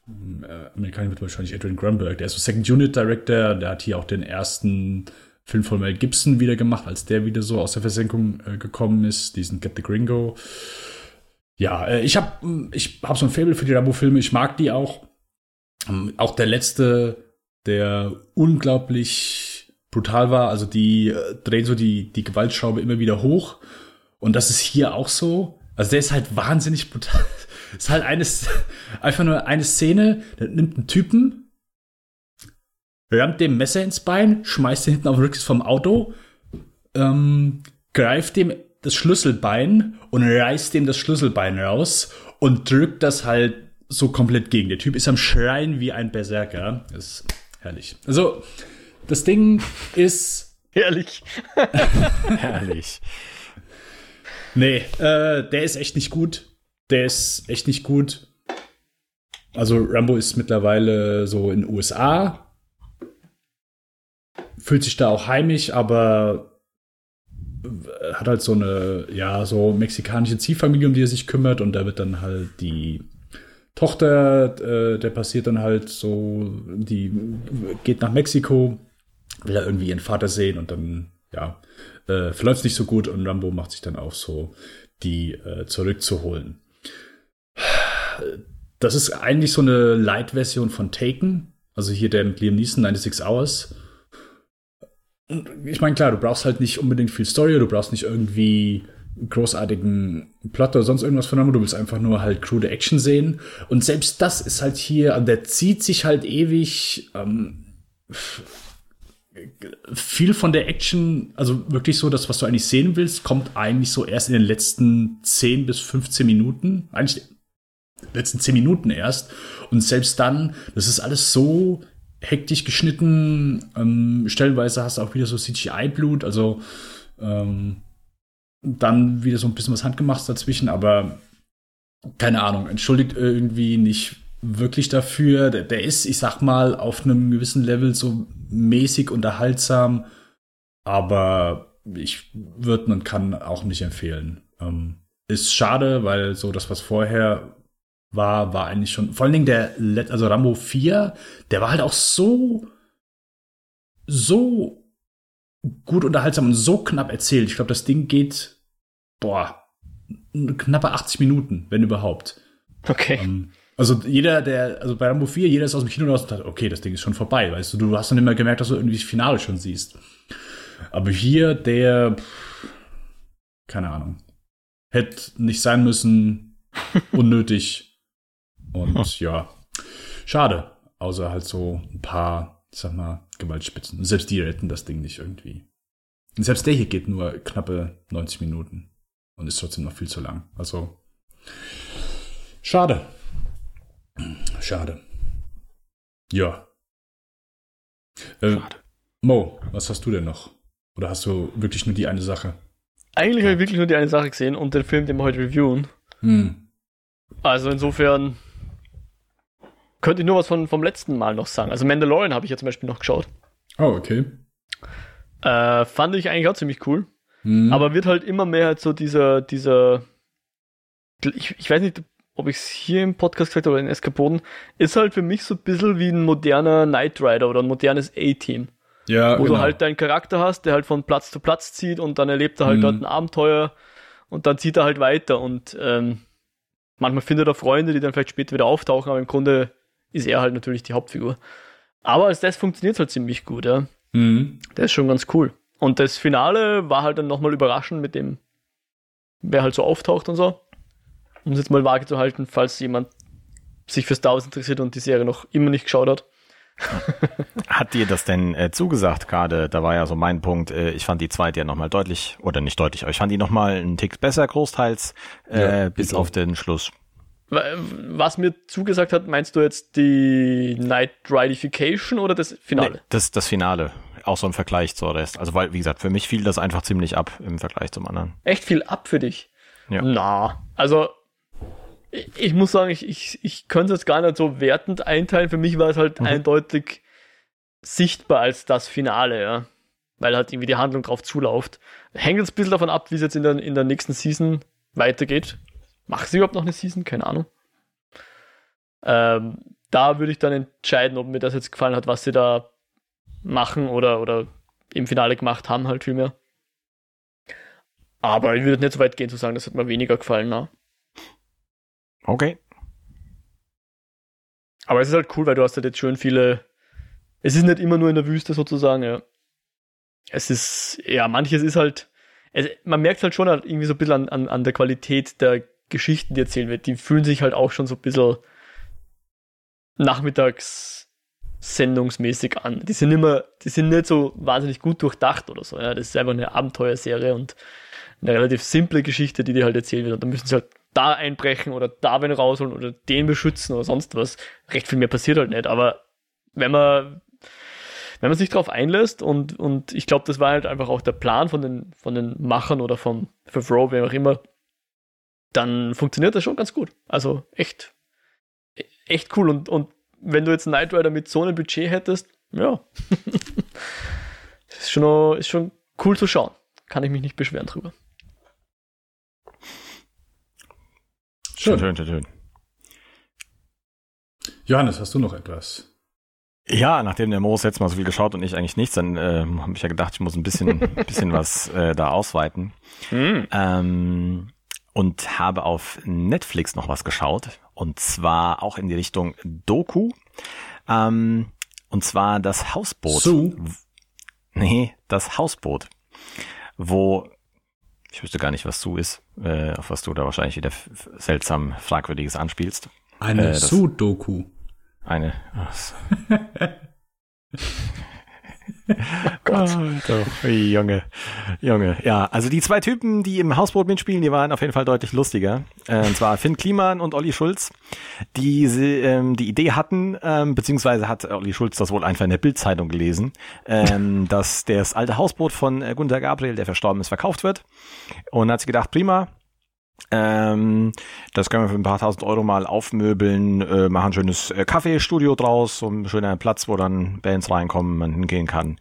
Äh, Amerikaner wird wahrscheinlich Adrian Grunberg. Der ist so Second Unit Director, der hat hier auch den ersten Film von Mel Gibson wieder gemacht, als der wieder so aus der Versenkung äh, gekommen ist, diesen Get the Gringo. Ja, äh, ich habe ich hab so ein Faible für die Rambo-Filme. Ich mag die auch. Ähm, auch der letzte, der unglaublich brutal war. Also die äh, drehen so die, die Gewaltschraube immer wieder hoch. Und das ist hier auch so. Also der ist halt wahnsinnig brutal. Ist halt eine, einfach nur eine Szene, der nimmt einen Typen, rammt dem Messer ins Bein, schmeißt ihn hinten auf den Rücksitz vom Auto, ähm, greift dem das Schlüsselbein und reißt dem das Schlüsselbein raus und drückt das halt so komplett gegen. Der Typ ist am Schreien wie ein Berserker. Das ist herrlich. Also, das Ding ist. Herrlich. Herrlich. Nee, äh, der ist echt nicht gut. Der ist echt nicht gut. Also, Rambo ist mittlerweile so in den USA. Fühlt sich da auch heimisch, aber hat halt so eine, ja, so mexikanische Ziehfamilie, um die er sich kümmert und da wird dann halt die Tochter, äh, der passiert dann halt so, die geht nach Mexiko, will da irgendwie ihren Vater sehen und dann, ja, äh, verläuft nicht so gut und Rambo macht sich dann auf, so die äh, zurückzuholen. Das ist eigentlich so eine Light-Version von Taken, also hier der mit Liam Neeson 96 Hours ich meine, klar, du brauchst halt nicht unbedingt viel Story, du brauchst nicht irgendwie großartigen Plot oder sonst irgendwas von du willst einfach nur halt krude Action sehen. Und selbst das ist halt hier, der zieht sich halt ewig. Ähm, viel von der Action, also wirklich so, das, was du eigentlich sehen willst, kommt eigentlich so erst in den letzten 10 bis 15 Minuten. Eigentlich letzten 10 Minuten erst. Und selbst dann, das ist alles so hektisch geschnitten. Ähm, stellenweise hast du auch wieder so CGI-Blut, also ähm, dann wieder so ein bisschen was Handgemachtes dazwischen, aber keine Ahnung, entschuldigt irgendwie nicht, wirklich dafür. Der, der ist, ich sag mal, auf einem gewissen Level so mäßig unterhaltsam, aber ich würde und kann auch nicht empfehlen. Ähm, ist schade, weil so das, was vorher war, war eigentlich schon, vor allen Dingen der, also Rambo 4, der war halt auch so, so gut unterhaltsam und so knapp erzählt. Ich glaube, das Ding geht, boah, knappe 80 Minuten, wenn überhaupt. Okay. Ähm, also jeder, der, also bei Rambo 4, jeder ist aus dem Kino raus und sagt, okay, das Ding ist schon vorbei, weißt du, du hast dann immer gemerkt, dass du irgendwie das Finale schon siehst. Aber hier, der, keine Ahnung, hätte nicht sein müssen, unnötig. Und ja, schade. Außer halt so ein paar, ich sag mal, Gewaltspitzen. Und selbst die retten das Ding nicht irgendwie. Und selbst der hier geht nur knappe 90 Minuten und ist trotzdem noch viel zu lang. Also, schade. Schade. Ja. Äh, Mo, was hast du denn noch? Oder hast du wirklich nur die eine Sache? Eigentlich habe ich wirklich nur die eine Sache gesehen und den Film, den wir heute reviewen. Hm. Also insofern könnte ich nur was von, vom letzten Mal noch sagen. Also Mandalorian habe ich ja zum Beispiel noch geschaut. Oh, okay. Äh, fand ich eigentlich auch ziemlich cool. Hm. Aber wird halt immer mehr halt so dieser, dieser, ich, ich weiß nicht, ob ich es hier im Podcast gesagt habe oder in Eskapoden, ist halt für mich so ein bisschen wie ein moderner Knight Rider oder ein modernes A-Team. Ja, wo genau. du halt deinen Charakter hast, der halt von Platz zu Platz zieht und dann erlebt er halt mhm. dort ein Abenteuer und dann zieht er halt weiter und ähm, manchmal findet er Freunde, die dann vielleicht später wieder auftauchen, aber im Grunde ist er halt natürlich die Hauptfigur. Aber als das funktioniert halt ziemlich gut, ja. Mhm. Der ist schon ganz cool. Und das Finale war halt dann nochmal überraschend mit dem, wer halt so auftaucht und so. Um es jetzt mal vage zu halten, falls jemand sich für Star Wars interessiert und die Serie noch immer nicht geschaut hat. Hat dir das denn äh, zugesagt gerade? Da war ja so mein Punkt. Äh, ich fand die zweite ja nochmal deutlich, oder nicht deutlich, aber ich fand die nochmal einen Tick besser, großteils, äh, ja, bis auf den Schluss. Was mir zugesagt hat, meinst du jetzt die Night Ridification oder das Finale? Nee, das, das Finale. Auch so im Vergleich zur Rest. Also, weil, wie gesagt, für mich fiel das einfach ziemlich ab im Vergleich zum anderen. Echt viel ab für dich? Ja. Na, also ich muss sagen, ich, ich, ich könnte es gar nicht so wertend einteilen. Für mich war es halt mhm. eindeutig sichtbar als das Finale, ja. Weil halt irgendwie die Handlung drauf zulauft. Hängt jetzt ein bisschen davon ab, wie es jetzt in der, in der nächsten Season weitergeht. Macht sie überhaupt noch eine Season? Keine Ahnung. Ähm, da würde ich dann entscheiden, ob mir das jetzt gefallen hat, was sie da machen oder, oder im Finale gemacht haben, halt vielmehr. Aber ich würde nicht so weit gehen zu sagen, das hat mir weniger gefallen, na. Okay. Aber es ist halt cool, weil du hast halt jetzt schön viele. Es ist nicht immer nur in der Wüste sozusagen, ja. Es ist, ja, manches ist halt. Es, man merkt halt schon halt irgendwie so ein bisschen an, an, an der Qualität der Geschichten, die erzählt wird. Die fühlen sich halt auch schon so ein bisschen nachmittags sendungsmäßig an. Die sind immer, die sind nicht so wahnsinnig gut durchdacht oder so. Ja. Das ist einfach eine Abenteuerserie und eine relativ simple Geschichte, die dir halt erzählt wird. Und da müssen sie halt da einbrechen oder da wen rausholen oder den beschützen oder sonst was. Recht viel mehr passiert halt nicht. Aber wenn man, wenn man sich darauf einlässt und, und ich glaube, das war halt einfach auch der Plan von den, von den Machern oder vom Favreau, wer auch immer, dann funktioniert das schon ganz gut. Also echt, echt cool. Und, und wenn du jetzt Knight Rider mit so einem Budget hättest, ja, ist schon, ist schon cool zu schauen. Kann ich mich nicht beschweren drüber. Schön, schön, schön, schön. Johannes, hast du noch etwas? Ja, nachdem der Moos jetzt mal so viel geschaut und ich eigentlich nichts, dann äh, habe ich ja gedacht, ich muss ein bisschen, bisschen was äh, da ausweiten. Mhm. Ähm, und habe auf Netflix noch was geschaut. Und zwar auch in die Richtung Doku. Ähm, und zwar das Hausboot. Sue? Nee, das Hausboot. Wo ich wüsste gar nicht, was Su ist, äh, auf was du da wahrscheinlich wieder seltsam Fragwürdiges anspielst. Eine äh, Su-Doku. Eine. Oh, Gott. Oh, doch, Junge, Junge. Ja, also die zwei Typen, die im Hausboot mitspielen, die waren auf jeden Fall deutlich lustiger. Äh, und zwar Finn Kliman und Olli Schulz, die ähm, die Idee hatten, ähm, beziehungsweise hat Olli Schulz das wohl einfach in der Bildzeitung gelesen, ähm, dass das alte Hausboot von äh, Gunter Gabriel, der verstorben ist, verkauft wird. Und hat sich gedacht, prima, Ähm, das können wir für ein paar tausend Euro mal aufmöbeln, äh, machen ein schönes äh, Kaffeestudio draus, so ein schöner Platz, wo dann Bands reinkommen, man hingehen kann.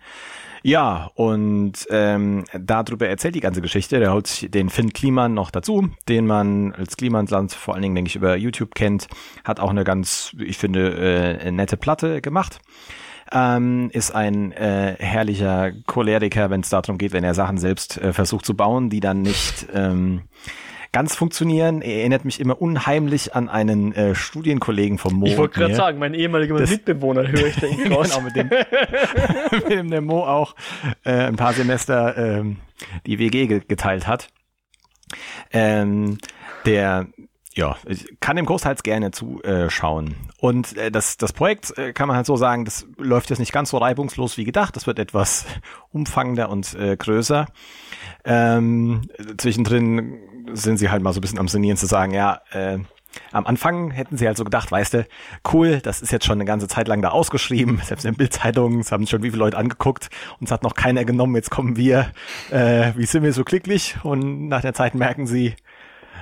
Ja, und ähm, darüber erzählt die ganze Geschichte. Der holt sich den Finn Kliman noch dazu, den man als Klimansland vor allen Dingen, denke ich, über YouTube kennt. Hat auch eine ganz, ich finde, äh, nette Platte gemacht. Ähm, ist ein äh, herrlicher Choleriker, wenn es darum geht, wenn er Sachen selbst äh, versucht zu bauen, die dann nicht ähm, ganz funktionieren. Er erinnert mich immer unheimlich an einen äh, Studienkollegen vom Mo. Ich wollte gerade sagen, mein ehemaliger das, Mitbewohner höre ich da genau, mit dem, mit dem der Mo auch äh, ein paar Semester ähm, die WG geteilt hat. Ähm, der ja, ich kann dem großteils gerne zuschauen. Und äh, das, das Projekt äh, kann man halt so sagen, das läuft jetzt nicht ganz so reibungslos wie gedacht. Das wird etwas umfangender und äh, größer. Ähm, zwischendrin sind sie halt mal so ein bisschen am Sinieren zu sagen, ja, äh, am Anfang hätten sie halt so gedacht, weißt du, cool, das ist jetzt schon eine ganze Zeit lang da ausgeschrieben, selbst in Bildzeitungen, es haben schon wie viele Leute angeguckt, uns hat noch keiner genommen, jetzt kommen wir, äh, wie sind wir so glücklich? Und nach der Zeit merken sie,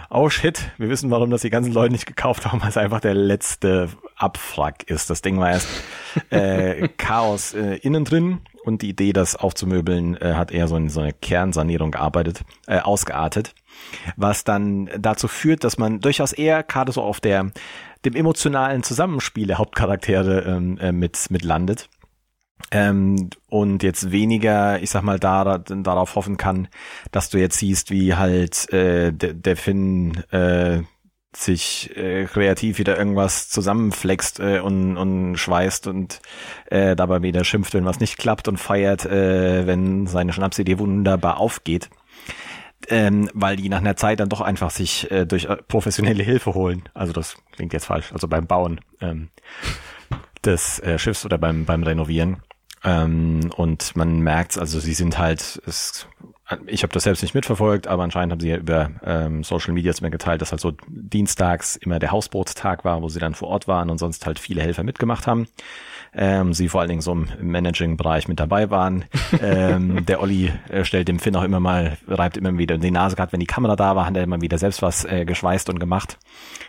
oh shit, wir wissen, warum das die ganzen Leute nicht gekauft haben, weil es einfach der letzte Abfrack ist. Das Ding war erst äh, Chaos äh, innen drin und die Idee, das aufzumöbeln, äh, hat eher so in so eine Kernsanierung gearbeitet, äh, ausgeartet, was dann dazu führt, dass man durchaus eher gerade so auf der dem emotionalen Zusammenspiel der Hauptcharaktere ähm, äh, mit mit landet ähm, und jetzt weniger, ich sag mal, da, darauf hoffen kann, dass du jetzt siehst, wie halt äh, der, der Finn äh, sich äh, kreativ wieder irgendwas zusammenflext äh, und, und schweißt und äh, dabei wieder schimpft, wenn was nicht klappt und feiert, äh, wenn seine Schnapsidee wunderbar aufgeht. Ähm, weil die nach einer Zeit dann doch einfach sich äh, durch äh, professionelle Hilfe holen. Also das klingt jetzt falsch, also beim Bauen ähm, des äh, Schiffs oder beim, beim Renovieren. Ähm, und man merkt, also sie sind halt, es, ich habe das selbst nicht mitverfolgt, aber anscheinend haben sie ja über ähm, Social Media mir geteilt, dass halt so dienstags immer der Hausbootstag war, wo sie dann vor Ort waren und sonst halt viele Helfer mitgemacht haben. Ähm, sie vor allen Dingen so im Managing-Bereich mit dabei waren. ähm, der Olli äh, stellt dem Finn auch immer mal, reibt immer wieder die Nase gehabt, wenn die Kamera da war, hat er immer wieder selbst was äh, geschweißt und gemacht.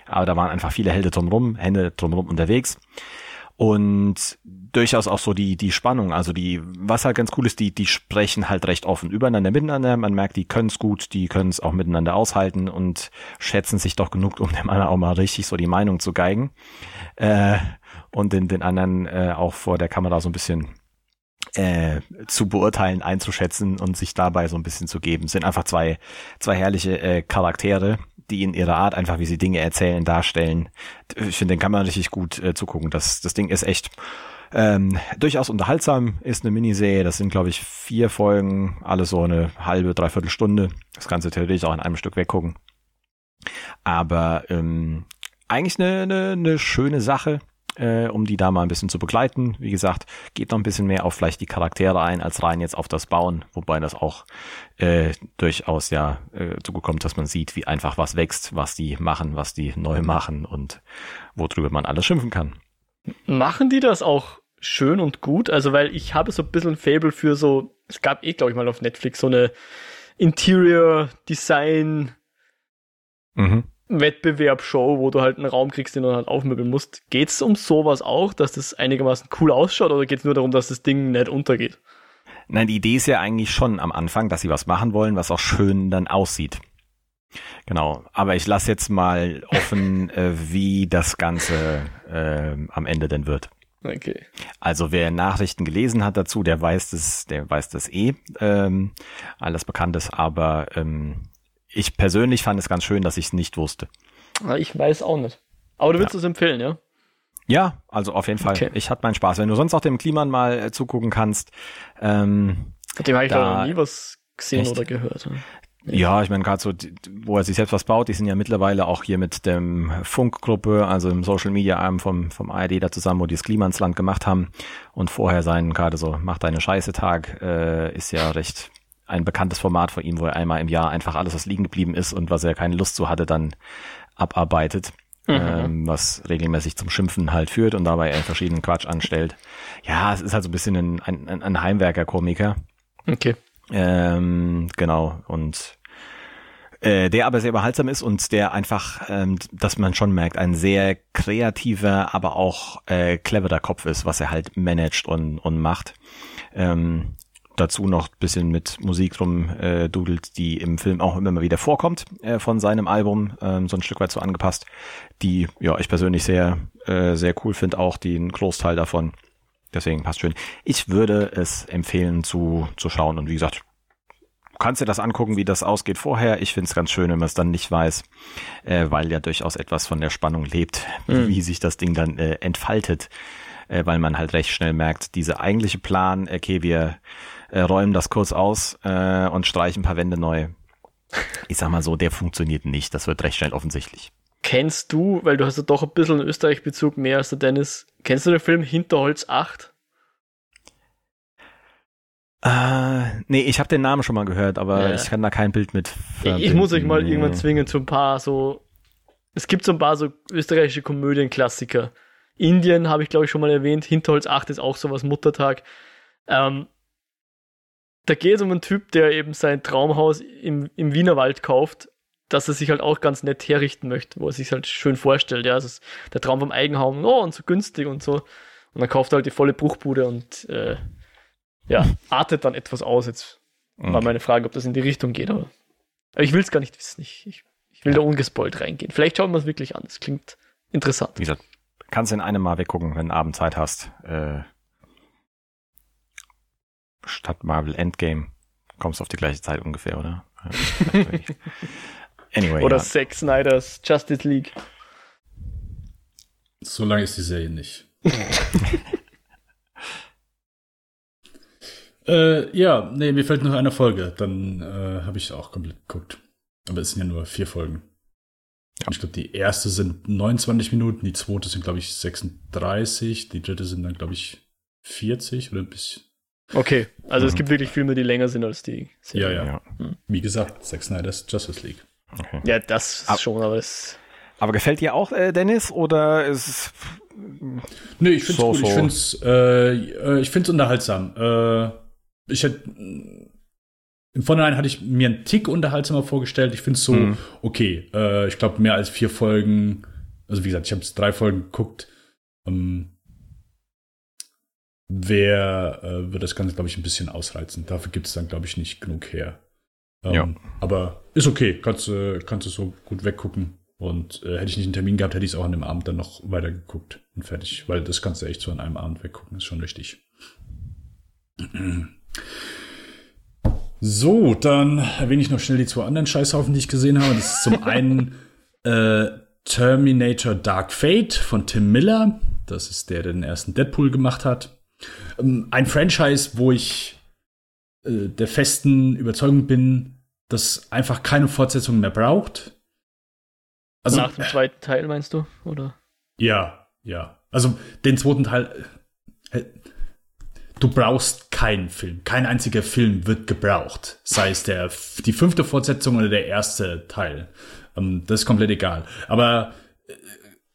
Aber da waren einfach viele Hände drumrum, Hände drumrum unterwegs und durchaus auch so die die Spannung, also die was halt ganz cool ist, die die sprechen halt recht offen übereinander miteinander, man merkt, die können es gut, die können es auch miteinander aushalten und schätzen sich doch genug, um dem anderen auch mal richtig so die Meinung zu geigen äh, und den den anderen äh, auch vor der Kamera so ein bisschen äh, zu beurteilen, einzuschätzen und sich dabei so ein bisschen zu geben. Sind einfach zwei zwei herrliche äh, Charaktere, die in ihrer Art einfach, wie sie Dinge erzählen, darstellen. Ich finde, den kann man richtig gut äh, zugucken. Das, das Ding ist echt ähm, durchaus unterhaltsam, ist eine Miniserie. Das sind, glaube ich, vier Folgen, alles so eine halbe, dreiviertel Stunde. Das Ganze theoretisch auch in einem Stück weggucken. Aber ähm, eigentlich eine, eine, eine schöne Sache äh, um die da mal ein bisschen zu begleiten. Wie gesagt, geht noch ein bisschen mehr auf vielleicht die Charaktere ein, als rein jetzt auf das Bauen, wobei das auch äh, durchaus ja äh, zugekommt, dass man sieht, wie einfach was wächst, was die machen, was die neu machen und worüber man alles schimpfen kann. Machen die das auch schön und gut? Also, weil ich habe so ein bisschen ein Fable für so, es gab eh, glaube ich, mal auf Netflix so eine Interior Design mhm. Wettbewerbsshow, wo du halt einen Raum kriegst, den du halt aufmöbeln musst. Geht's um sowas auch, dass das einigermaßen cool ausschaut oder geht's nur darum, dass das Ding nicht untergeht? Nein, die Idee ist ja eigentlich schon am Anfang, dass sie was machen wollen, was auch schön dann aussieht. Genau, aber ich lasse jetzt mal offen, äh, wie das Ganze äh, am Ende denn wird. Okay. Also wer Nachrichten gelesen hat dazu, der weiß das, der weiß das eh, ähm, alles Bekanntes, aber ähm, ich persönlich fand es ganz schön, dass ich es nicht wusste. Ich weiß auch nicht. Aber du willst ja. es empfehlen, ja? Ja, also auf jeden Fall. Okay. Ich hatte meinen Spaß. Wenn du sonst auch dem Kliman mal äh, zugucken kannst. Ähm, dem habe ich da noch nie was gesehen echt? oder gehört. Ja ich meine, gerade so, wo er sich selbst was baut, die sind ja mittlerweile auch hier mit dem Funkgruppe, also im Social Media Arm vom, vom ARD da zusammen, wo die das Klimansland gemacht haben. Und vorher sein, gerade so, mach deine Scheiße Tag, äh, ist ja recht ein bekanntes Format von ihm, wo er einmal im Jahr einfach alles, was liegen geblieben ist und was er keine Lust zu hatte, dann abarbeitet. Mhm. Ähm, was regelmäßig zum Schimpfen halt führt und dabei er verschiedenen Quatsch anstellt. Ja, es ist halt so ein bisschen ein, ein, ein Heimwerker-Komiker. Okay. Ähm, genau, und äh, der aber sehr überhaltsam ist und der einfach, ähm, dass man schon merkt, ein sehr kreativer, aber auch äh, cleverer Kopf ist, was er halt managt und, und macht. Ähm, dazu noch bisschen mit Musik drum äh, die im Film auch immer mal wieder vorkommt äh, von seinem Album, ähm, so ein Stück weit so angepasst, die ja ich persönlich sehr äh, sehr cool finde, auch den Großteil davon. Deswegen passt schön. Ich würde es empfehlen zu zu schauen und wie gesagt, kannst dir das angucken, wie das ausgeht vorher. Ich finde es ganz schön, wenn man es dann nicht weiß, äh, weil ja durchaus etwas von der Spannung lebt, mhm. wie sich das Ding dann äh, entfaltet, äh, weil man halt recht schnell merkt, diese eigentliche Plan, okay, wir äh, räumen das kurz aus äh, und streichen ein paar Wände neu. Ich sag mal so, der funktioniert nicht. Das wird recht schnell offensichtlich. Kennst du, weil du hast ja doch ein bisschen einen Österreich-Bezug mehr als der Dennis, kennst du den Film Hinterholz 8? Äh, nee, ich habe den Namen schon mal gehört, aber ja. ich kann da kein Bild mit. Ich, ich muss euch mal irgendwann zwingen zu ein paar so. Es gibt so ein paar so österreichische Komödienklassiker. Indien habe ich glaube ich schon mal erwähnt. Hinterholz 8 ist auch sowas Muttertag. Ähm, da geht es um einen Typ, der eben sein Traumhaus im, im Wienerwald kauft, dass er sich halt auch ganz nett herrichten möchte, wo er sich halt schön vorstellt. Ja, also der Traum vom Eigenheim, oh, und so günstig und so. Und dann kauft er halt die volle Bruchbude und äh, ja, artet dann etwas aus. Jetzt war meine Frage, ob das in die Richtung geht, aber, aber ich will es gar nicht wissen. Ich, ich, ich will da ungespoilt reingehen. Vielleicht schauen wir es wirklich an. Das klingt interessant. Wie gesagt, kannst in einem Mal weggucken, wenn du Abendzeit hast. Äh, statt Marvel Endgame kommst du auf die gleiche Zeit ungefähr, oder? anyway. Oder ja. Zack Snyders Justice League. So lange ist die Serie nicht. äh, ja, nee, mir fällt noch eine Folge. Dann äh, habe ich auch komplett geguckt. Aber es sind ja nur vier Folgen. Ja. Ich glaube, die erste sind 29 Minuten, die zweite sind, glaube ich, 36, die dritte sind dann, glaube ich, 40 oder ein bisschen Okay, also mhm. es gibt wirklich Filme, die länger sind als die Serie. Ja, ja. Mhm. Wie gesagt, Zack Snyder's Justice League. Okay. Ja, das aber, schon, aber es. Aber gefällt dir auch, äh, Dennis, oder ist es. Nee, ich find's so, gut. So. Ich find's, äh, äh, ich find's unterhaltsam. Äh, ich hätte. Im Vorhinein hatte ich mir einen Tick unterhaltsamer vorgestellt. Ich finde es so, mhm. okay, äh, ich glaube, mehr als vier Folgen, also wie gesagt, ich habe drei Folgen geguckt. Ähm, wer äh, wird das Ganze, glaube ich, ein bisschen ausreizen. Dafür gibt es dann, glaube ich, nicht genug her. Ähm, ja. Aber ist okay, kannst, äh, kannst du so gut weggucken. Und äh, hätte ich nicht einen Termin gehabt, hätte ich es auch an dem Abend dann noch weiter geguckt und fertig. Weil das kannst du echt so an einem Abend weggucken, ist schon richtig. So, dann erwähne ich noch schnell die zwei anderen Scheißhaufen, die ich gesehen habe. Das ist zum einen äh, Terminator Dark Fate von Tim Miller. Das ist der, der den ersten Deadpool gemacht hat. Ähm, ein Franchise, wo ich äh, der festen Überzeugung bin, dass einfach keine Fortsetzung mehr braucht. Also, Nach dem zweiten Teil meinst du, oder? Ja, ja. Also den zweiten Teil. Äh, du brauchst keinen Film. Kein einziger Film wird gebraucht. Sei es der, die fünfte Fortsetzung oder der erste Teil. Ähm, das ist komplett egal. Aber äh,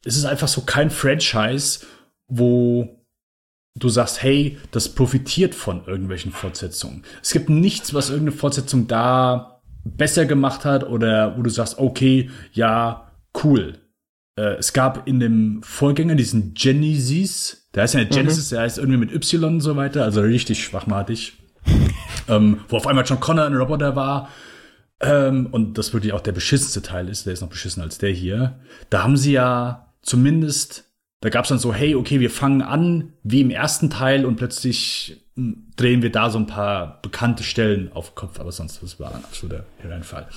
es ist einfach so kein Franchise, wo du sagst, hey, das profitiert von irgendwelchen Fortsetzungen. Es gibt nichts, was irgendeine Fortsetzung da besser gemacht hat oder wo du sagst, okay, ja, cool. Äh, es gab in dem Vorgänger diesen Genesis, der heißt ja nicht mhm. Genesis, der heißt irgendwie mit Y und so weiter, also richtig schwachmatig. ähm, wo auf einmal John Connor ein Roboter war. Ähm, und das wirklich auch der beschissenste Teil ist, der ist noch beschissen als der hier. Da haben sie ja zumindest da gab es dann so, hey, okay, wir fangen an wie im ersten Teil und plötzlich drehen wir da so ein paar bekannte Stellen auf Kopf, aber sonst das war ein absoluter Hereinfall.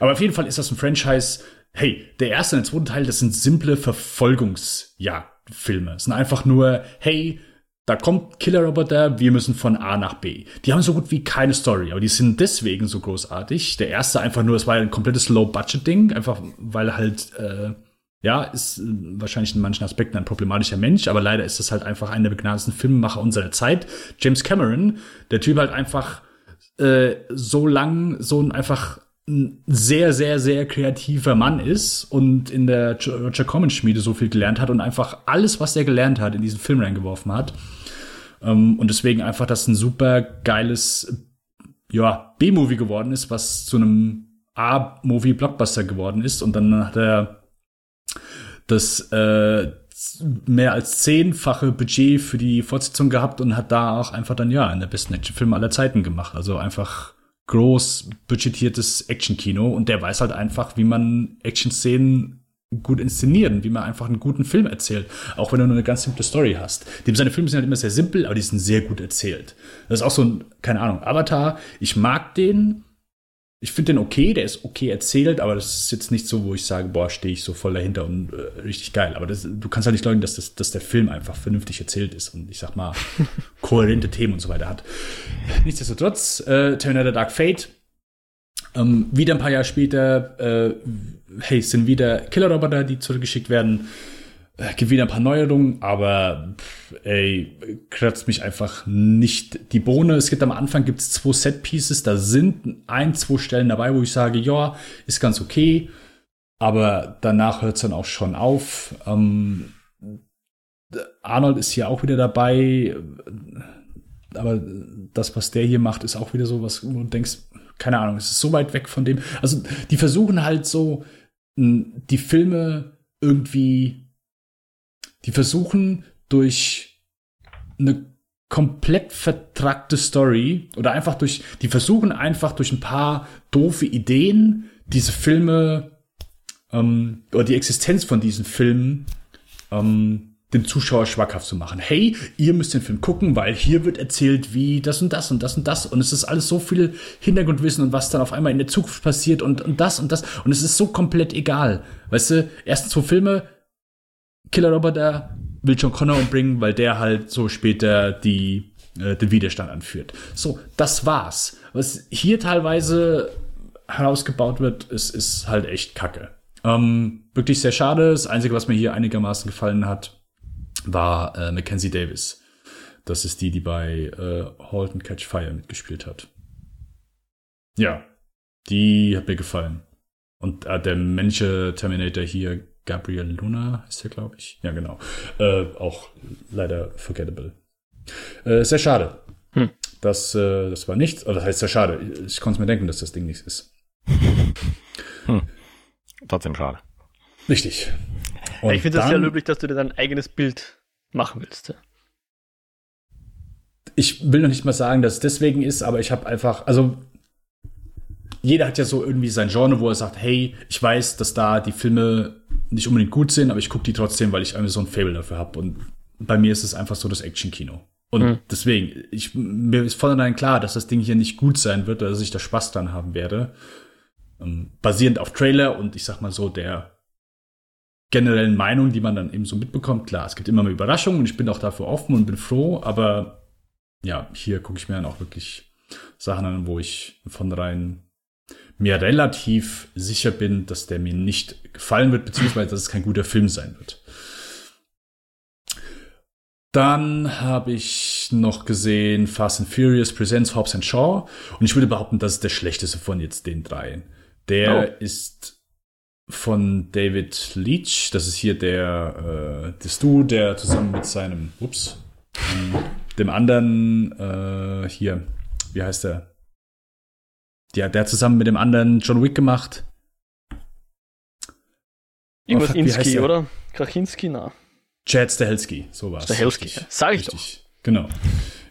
Aber auf jeden Fall ist das ein Franchise, hey, der erste und der zweite Teil, das sind simple Verfolgungsjagdfilme. Es sind einfach nur, hey, da kommt Killer-Roboter, wir müssen von A nach B. Die haben so gut wie keine Story, aber die sind deswegen so großartig. Der erste einfach nur, es war ein komplettes Low-Budget-Ding, einfach weil halt äh, ja, ist äh, wahrscheinlich in manchen Aspekten ein problematischer Mensch, aber leider ist das halt einfach einer der begnadetsten Filmemacher unserer Zeit. James Cameron, der Typ halt einfach äh, so lang, so ein einfach ein sehr, sehr, sehr kreativer Mann ist und in der Roger Corman Schmiede so viel gelernt hat und einfach alles, was er gelernt hat, in diesen Film reingeworfen hat. Ähm, und deswegen einfach das ein super geiles, ja, B-Movie geworden ist, was zu einem A-Movie-Blockbuster geworden ist. Und dann hat er das äh, mehr als zehnfache Budget für die Fortsetzung gehabt und hat da auch einfach dann ja in der besten Actionfilm aller Zeiten gemacht. Also einfach groß budgetiertes Actionkino und der weiß halt einfach, wie man Action-Szenen gut inszenieren, wie man einfach einen guten Film erzählt, auch wenn du nur eine ganz simple Story hast. Dem seine Filme sind halt immer sehr simpel, aber die sind sehr gut erzählt. Das ist auch so ein, keine Ahnung, Avatar. Ich mag den, ich finde den okay, der ist okay erzählt, aber das ist jetzt nicht so, wo ich sage, boah, stehe ich so voll dahinter und äh, richtig geil. Aber das, du kannst halt nicht leugnen, dass, das, dass der Film einfach vernünftig erzählt ist und ich sag mal, kohärente Themen und so weiter hat. Nichtsdestotrotz, äh, Terminator Dark Fate, ähm, wieder ein paar Jahre später, äh, hey, sind wieder Killerroboter, die zurückgeschickt werden äh, gibt wieder ein paar Neuerungen, aber ey, kratzt mich einfach nicht die Bohne. Es gibt am Anfang gibt's zwei Set-Pieces, da sind ein, zwei Stellen dabei, wo ich sage, ja, ist ganz okay, aber danach hört's dann auch schon auf. Ähm, Arnold ist hier auch wieder dabei, aber das, was der hier macht, ist auch wieder so, was wo du denkst, keine Ahnung, es ist so weit weg von dem. Also, die versuchen halt so, die Filme irgendwie die versuchen durch eine komplett vertrackte Story oder einfach durch, die versuchen einfach durch ein paar doofe Ideen diese Filme ähm, oder die Existenz von diesen Filmen ähm, dem Zuschauer schwackhaft zu machen. Hey, ihr müsst den Film gucken, weil hier wird erzählt, wie das und das und das und das. Und es ist alles so viel Hintergrundwissen und was dann auf einmal in der Zukunft passiert und, und das und das. Und es ist so komplett egal. Weißt du, ersten zwei Filme Killer Roboter will John Connor umbringen, weil der halt so später die, äh, den Widerstand anführt. So, das war's. Was hier teilweise herausgebaut wird, ist, ist halt echt kacke. Ähm, wirklich sehr schade. Das Einzige, was mir hier einigermaßen gefallen hat, war äh, Mackenzie Davis. Das ist die, die bei äh, Halt and Catch Fire mitgespielt hat. Ja, die hat mir gefallen. Und äh, der männliche Terminator hier Gabriel Luna ist der, glaube ich. Ja, genau. Äh, auch leider forgettable. Äh, sehr schade. Hm. Das, äh, das war nichts. Oder das heißt sehr schade. Ich konnte mir denken, dass das Ding nichts ist. Hm. Trotzdem schade. Richtig. Ja, ich finde das sehr löblich, dass du dir dein eigenes Bild machen willst. Ich will noch nicht mal sagen, dass es deswegen ist, aber ich habe einfach, also jeder hat ja so irgendwie sein Genre, wo er sagt, hey, ich weiß, dass da die Filme nicht unbedingt gut sind, aber ich gucke die trotzdem, weil ich einfach so ein Fable dafür habe. Und bei mir ist es einfach so das Action-Kino. Und mhm. deswegen, ich, mir ist voll klar, dass das Ding hier nicht gut sein wird, dass ich da Spaß dran haben werde. Ähm, basierend auf Trailer und ich sag mal so der generellen Meinung, die man dann eben so mitbekommt. Klar, es gibt immer mal Überraschungen und ich bin auch dafür offen und bin froh, aber ja, hier gucke ich mir dann auch wirklich Sachen an, wo ich von rein mir relativ sicher bin, dass der mir nicht gefallen wird, beziehungsweise dass es kein guter Film sein wird. Dann habe ich noch gesehen Fast and Furious Presents Hobbs and Shaw und ich würde behaupten, das ist der schlechteste von jetzt den dreien. Der oh. ist von David Leach, das ist hier der äh, das Du, der zusammen mit seinem, ups, ähm, dem anderen äh, hier, wie heißt der? Der hat zusammen mit dem anderen John Wick gemacht. Irgendwas oh, Inski, oder? Krachinski, na. Chad Stahelski, so war's. Stahelski, ja. sag ich Richtig. doch. Genau.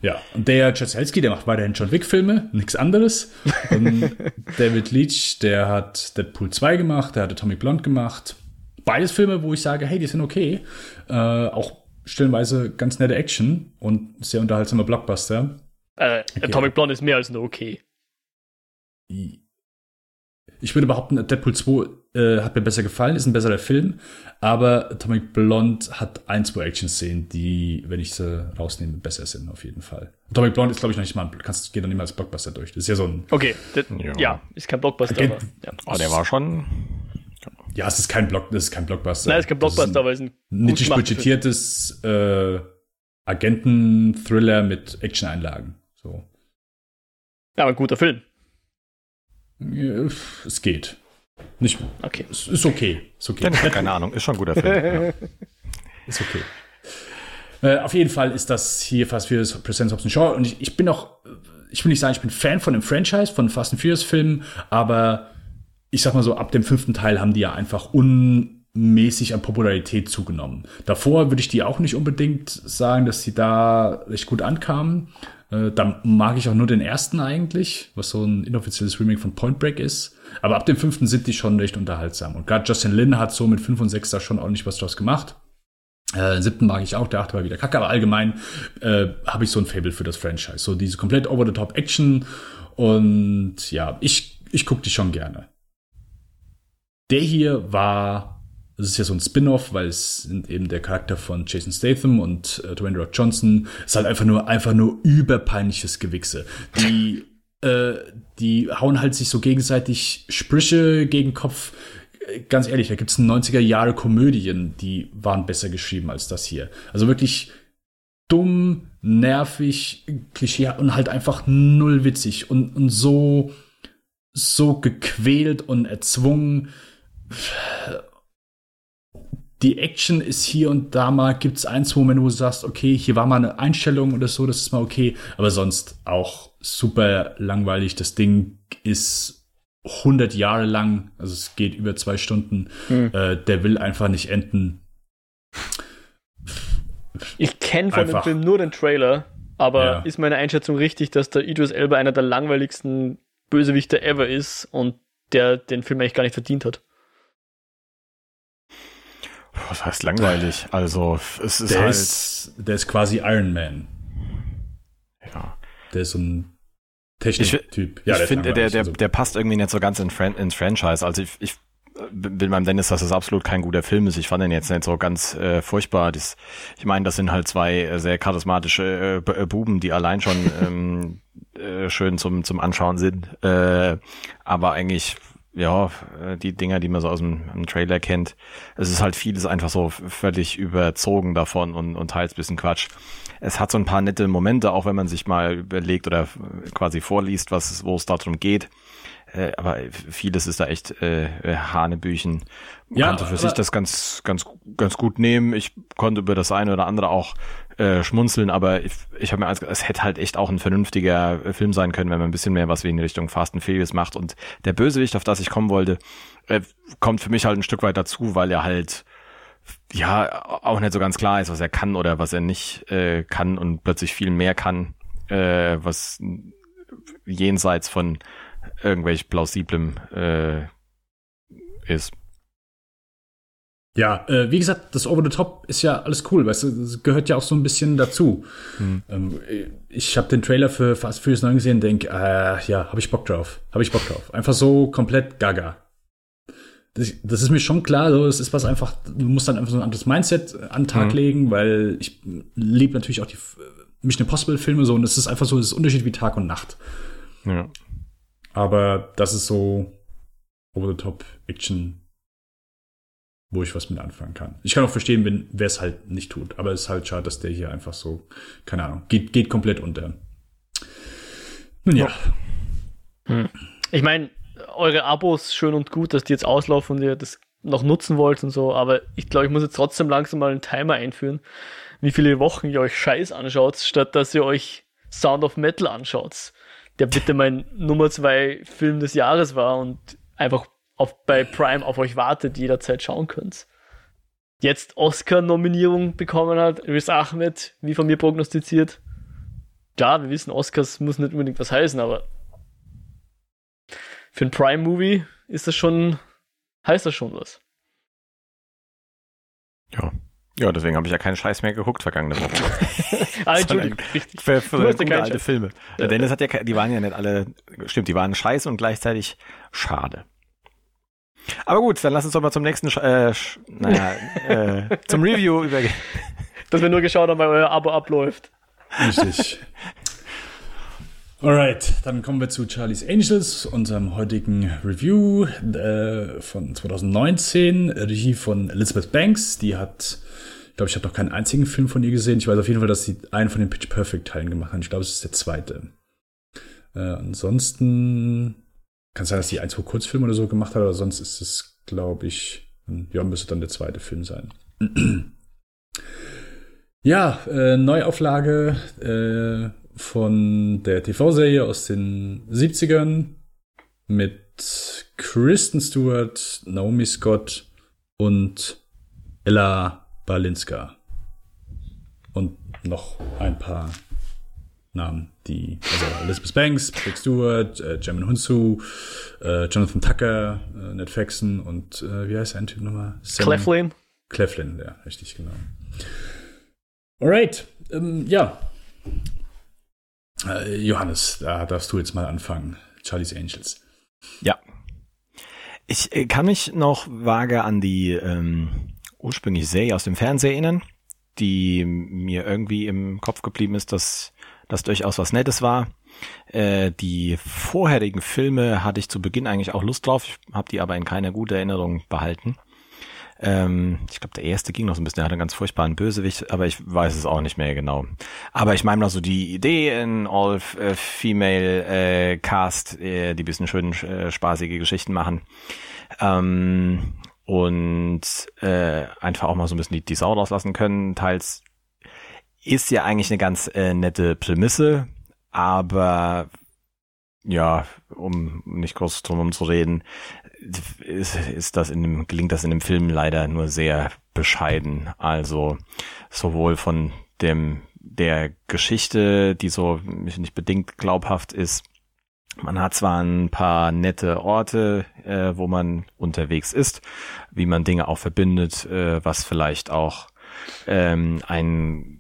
Ja, und der Chad Stahelski, der macht weiterhin John Wick-Filme, nichts anderes. Und David Leach, der hat Deadpool 2 gemacht, der hat Atomic Blonde gemacht. Beides Filme, wo ich sage, hey, die sind okay. Äh, auch stellenweise ganz nette Action und sehr unterhaltsamer Blockbuster. Äh, Atomic Blonde ist mehr als nur okay ich würde behaupten, Deadpool 2 äh, hat mir besser gefallen, ist ein besserer Film, aber Atomic Blonde hat ein, zwei Action-Szenen, die, wenn ich sie rausnehme, besser sind, auf jeden Fall. Atomic Blonde ist, glaube ich, noch nicht mal, kannst, geht noch nicht mal als Blockbuster durch. Das ist ja so ein. Okay, das, ja. ja. ist kein Blockbuster, okay. aber. Ja. Oh, der war schon. Ja, es ist kein Block, das ist kein Blockbuster. Nein, es ist kein Blockbuster, ein aber es ist ein nicht budgetiertes äh, Agenten-Thriller mit Action-Einlagen. So. Ja, aber ein guter Film. Es geht. Nicht. Okay. Es ist okay. Ist okay. keine Ahnung. Ist schon ein guter Film. ja. Ist okay. Äh, auf jeden Fall ist das hier Fast Furious Presents Hobbs Shaw. Und ich, ich bin auch, ich will nicht sagen, ich bin Fan von dem Franchise, von Fast and Furious Filmen, aber ich sag mal so, ab dem fünften Teil haben die ja einfach unmäßig an Popularität zugenommen. Davor würde ich die auch nicht unbedingt sagen, dass sie da recht gut ankamen. Äh, da mag ich auch nur den ersten eigentlich, was so ein inoffizielles Remake von Point Break ist. Aber ab dem fünften sind die schon recht unterhaltsam. Und gerade Justin Lin hat so mit 5 und 6 da schon ordentlich was draus gemacht. Äh, den siebten mag ich auch, der achte war wieder kacke, aber allgemein äh, habe ich so ein Fable für das Franchise. So diese komplett over-the-top-Action und ja, ich, ich gucke die schon gerne. Der hier war, das ist ja so ein Spin-off, weil es sind eben der Charakter von Jason Statham und äh, Dwayne Rock Johnson. Ist halt einfach nur, einfach nur überpeinliches Gewichse. Die, äh, die hauen halt sich so gegenseitig Sprüche gegen Kopf ganz ehrlich, da gibt es 90er Jahre Komödien, die waren besser geschrieben als das hier. Also wirklich dumm, nervig, Klischee und halt einfach null witzig und, und so, so gequält und erzwungen. Die Action ist hier und da mal, gibt es ein, zwei Momente, wo du sagst, okay, hier war mal eine Einstellung oder so, das ist mal okay, aber sonst auch super langweilig. Das Ding ist 100 Jahre lang, also es geht über zwei Stunden, hm. äh, der will einfach nicht enden. Ich kenne von einfach. dem Film nur den Trailer, aber ja. ist meine Einschätzung richtig, dass der Idris Elba einer der langweiligsten Bösewichter ever ist und der den Film eigentlich gar nicht verdient hat? Was heißt langweilig? Also, es ist der halt. Ist, der ist quasi Iron Man. Ja. Der ist so ein Technik-Typ. Ja, ich finde, der, der, der passt irgendwie nicht so ganz in Fran ins Franchise. Also ich, ich will meinem Dennis, dass das absolut kein guter Film ist. Ich fand den jetzt nicht so ganz äh, furchtbar. Das, ich meine, das sind halt zwei äh, sehr charismatische äh, äh Buben, die allein schon ähm, äh, schön zum, zum Anschauen sind. Äh, aber eigentlich, ja, äh, die Dinger, die man so aus dem, dem Trailer kennt, es ist halt vieles einfach so völlig überzogen davon und, und teils bisschen Quatsch es hat so ein paar nette Momente, auch wenn man sich mal überlegt oder quasi vorliest, was wo es darum geht. Äh, aber vieles ist da echt äh, Hanebüchen. Man ja, konnte für sich das ganz, ganz, ganz gut nehmen. Ich konnte über das eine oder andere auch äh, schmunzeln, aber ich, ich habe mir als, es hätte halt echt auch ein vernünftiger Film sein können, wenn man ein bisschen mehr was wie in Richtung Fast and Furious macht. Und der Bösewicht, auf das ich kommen wollte, äh, kommt für mich halt ein Stück weit dazu, weil er halt ja auch nicht so ganz klar ist, was er kann oder was er nicht äh, kann und plötzlich viel mehr kann, äh, was jenseits von irgendwelch plausiblem äh, ist. Ja, äh, wie gesagt, das Over the Top ist ja alles cool, weißt du, das gehört ja auch so ein bisschen dazu. Hm. Ähm, ich habe den Trailer für Fast Furious 9 gesehen und denke, äh, ja, habe ich Bock drauf, habe ich Bock drauf. Einfach so komplett gaga das, das ist mir schon klar, so, es ist was einfach, du musst dann einfach so ein anderes Mindset an den Tag mhm. legen, weil ich liebe natürlich auch die Mission Impossible Filme so und es ist einfach so, es ist Unterschied wie Tag und Nacht. Ja. Aber das ist so over the top Action, wo ich was mit anfangen kann. Ich kann auch verstehen, wenn wer es halt nicht tut, aber es ist halt schade, dass der hier einfach so, keine Ahnung, geht, geht komplett unter. Nun ja. Hm. Ich meine, eure Abos schön und gut, dass die jetzt auslaufen und ihr das noch nutzen wollt und so, aber ich glaube, ich muss jetzt trotzdem langsam mal einen Timer einführen, wie viele Wochen ihr euch Scheiß anschaut, statt dass ihr euch Sound of Metal anschaut, der bitte mein Nummer zwei Film des Jahres war und einfach auf, bei Prime auf euch wartet, jederzeit schauen könnt. Jetzt Oscar-Nominierung bekommen hat, Riz Ahmed, wie von mir prognostiziert. Klar, wir wissen, Oscars muss nicht unbedingt was heißen, aber für ein Prime-Movie ist das schon, heißt das schon was. Ja. Ja, deswegen habe ich ja keinen Scheiß mehr geguckt vergangene Woche. ah, Entschuldigung, richtig. Für, für, für gute alte Scheiß. Filme. Ja. Dennis hat ja, die waren ja nicht alle, stimmt, die waren scheiße und gleichzeitig schade. Aber gut, dann lass uns doch mal zum nächsten, äh, naja, äh, zum Review übergehen. Dass wir nur geschaut haben, weil euer Abo abläuft. Richtig. Alright, dann kommen wir zu Charlie's Angels, unserem heutigen Review äh, von 2019, Regie von Elizabeth Banks. Die hat, ich glaube, ich habe noch keinen einzigen Film von ihr gesehen. Ich weiß auf jeden Fall, dass sie einen von den Pitch Perfect Teilen gemacht hat. Ich glaube, es ist der zweite. Äh, ansonsten kann sein, dass sie ein, zwei Kurzfilme oder so gemacht hat, aber sonst ist es, glaube ich, ja, müsste dann der zweite Film sein. ja, äh, Neuauflage äh, von der TV-Serie aus den 70ern. mit Kristen Stewart, Naomi Scott und Ella Balinska. Und noch ein paar Namen, die, also Elizabeth Banks, Rick Stewart, äh, Jamin Hunsu, äh, Jonathan Tucker, äh, Ned Faxon und äh, wie heißt ein Typ nochmal? Sam Cleflin. Cleflin, ja, richtig, genau. Alright, ähm, ja. Äh, Johannes, da darfst du jetzt mal anfangen. Charlie's Angels. Ja. Ich äh, kann mich noch vage an die ähm, ursprüngliche Serie aus dem Fernsehen erinnern, die mir irgendwie im Kopf geblieben ist, dass das durchaus was Nettes war. Äh, die vorherigen Filme hatte ich zu Beginn eigentlich auch Lust drauf, ich habe die aber in keiner guten Erinnerung behalten. Ähm, ich glaube, der erste ging noch so ein bisschen, der hatte einen ganz furchtbaren Bösewicht, aber ich weiß es auch nicht mehr genau. Aber ich meine noch so die Idee in All-Female äh, Cast, äh, die bisschen schön äh, spaßige Geschichten machen. Ähm, und äh, einfach auch mal so ein bisschen die, die Sau rauslassen können. Teils ist ja eigentlich eine ganz äh, nette Prämisse, aber ja, um nicht groß drum zu reden, ist, ist das in dem, gelingt das in dem Film leider nur sehr bescheiden. Also sowohl von dem der Geschichte, die so nicht bedingt glaubhaft ist. Man hat zwar ein paar nette Orte, äh, wo man unterwegs ist, wie man Dinge auch verbindet, äh, was vielleicht auch ähm, ein,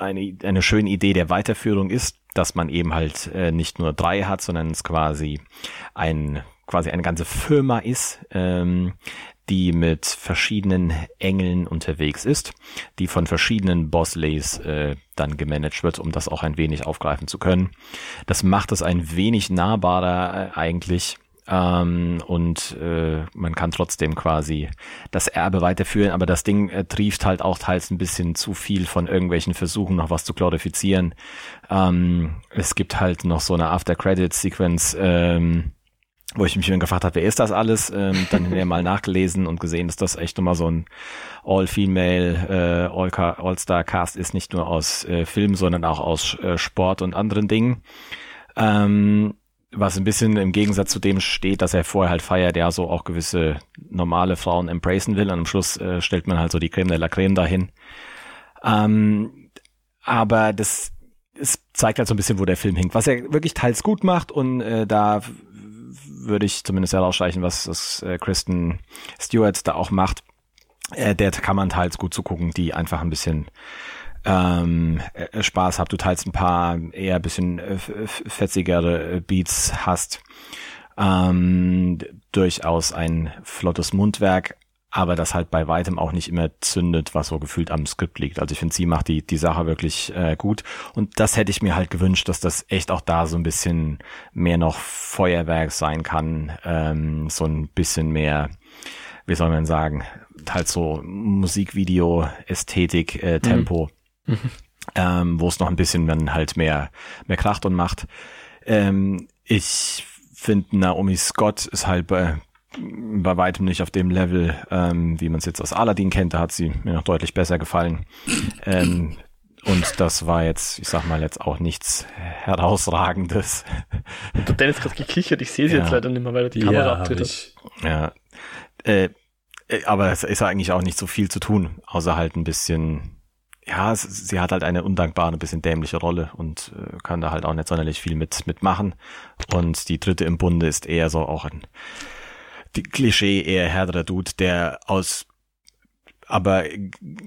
eine, eine schöne Idee der Weiterführung ist, dass man eben halt äh, nicht nur drei hat, sondern es quasi ein quasi eine ganze Firma ist, ähm, die mit verschiedenen Engeln unterwegs ist, die von verschiedenen Bosleys äh, dann gemanagt wird, um das auch ein wenig aufgreifen zu können. Das macht es ein wenig nahbarer äh, eigentlich. Ähm, und äh, man kann trotzdem quasi das Erbe weiterführen, aber das Ding äh, trieft halt auch teils ein bisschen zu viel von irgendwelchen Versuchen, noch was zu glorifizieren. Ähm, es gibt halt noch so eine After-Credit-Sequence, ähm, wo ich mich dann gefragt habe, wer ist das alles? Ähm, dann hinterher mal nachgelesen und gesehen, dass das echt nochmal so ein All-Female, äh, All-Star-Cast ist, nicht nur aus äh, Film, sondern auch aus äh, Sport und anderen Dingen. Ähm, was ein bisschen im Gegensatz zu dem steht, dass er vorher halt feiert, ja so auch gewisse normale Frauen embracen will und am Schluss äh, stellt man halt so die Creme de la Creme dahin. Ähm, aber das es zeigt halt so ein bisschen, wo der Film hinkt. Was er wirklich teils gut macht und äh, da würde ich zumindest herausstreichen, was das äh, Kristen Stewart da auch macht. Äh, der kann man teils gut zugucken, die einfach ein bisschen ähm, äh, Spaß habt, du teils ein paar eher bisschen äh, fetzigere Beats hast. Ähm, durchaus ein flottes Mundwerk, aber das halt bei weitem auch nicht immer zündet, was so gefühlt am Skript liegt. Also ich finde, sie macht die, die Sache wirklich äh, gut. Und das hätte ich mir halt gewünscht, dass das echt auch da so ein bisschen mehr noch Feuerwerk sein kann. Ähm, so ein bisschen mehr, wie soll man sagen, halt so Musikvideo, Ästhetik, äh, Tempo. Mhm. Ähm, wo es noch ein bisschen dann halt mehr, mehr kracht und macht. Ähm, ich finde, Naomi Scott ist halt bei, bei weitem nicht auf dem Level, ähm, wie man es jetzt aus Aladdin kennt. Da hat sie mir noch deutlich besser gefallen. Ähm, und das war jetzt, ich sag mal, jetzt auch nichts herausragendes. Und der Dennis gerade gekichert, ich sehe sie ja. jetzt leider nicht mehr, weil er die ja, Kamera abtritt. Ja. Äh, äh, aber es ist eigentlich auch nicht so viel zu tun, außer halt ein bisschen, ja, sie hat halt eine undankbare, ein bisschen dämliche Rolle und äh, kann da halt auch nicht sonderlich viel mit mitmachen. Und die dritte im Bunde ist eher so auch ein die Klischee eher härterer Dude, der aus aber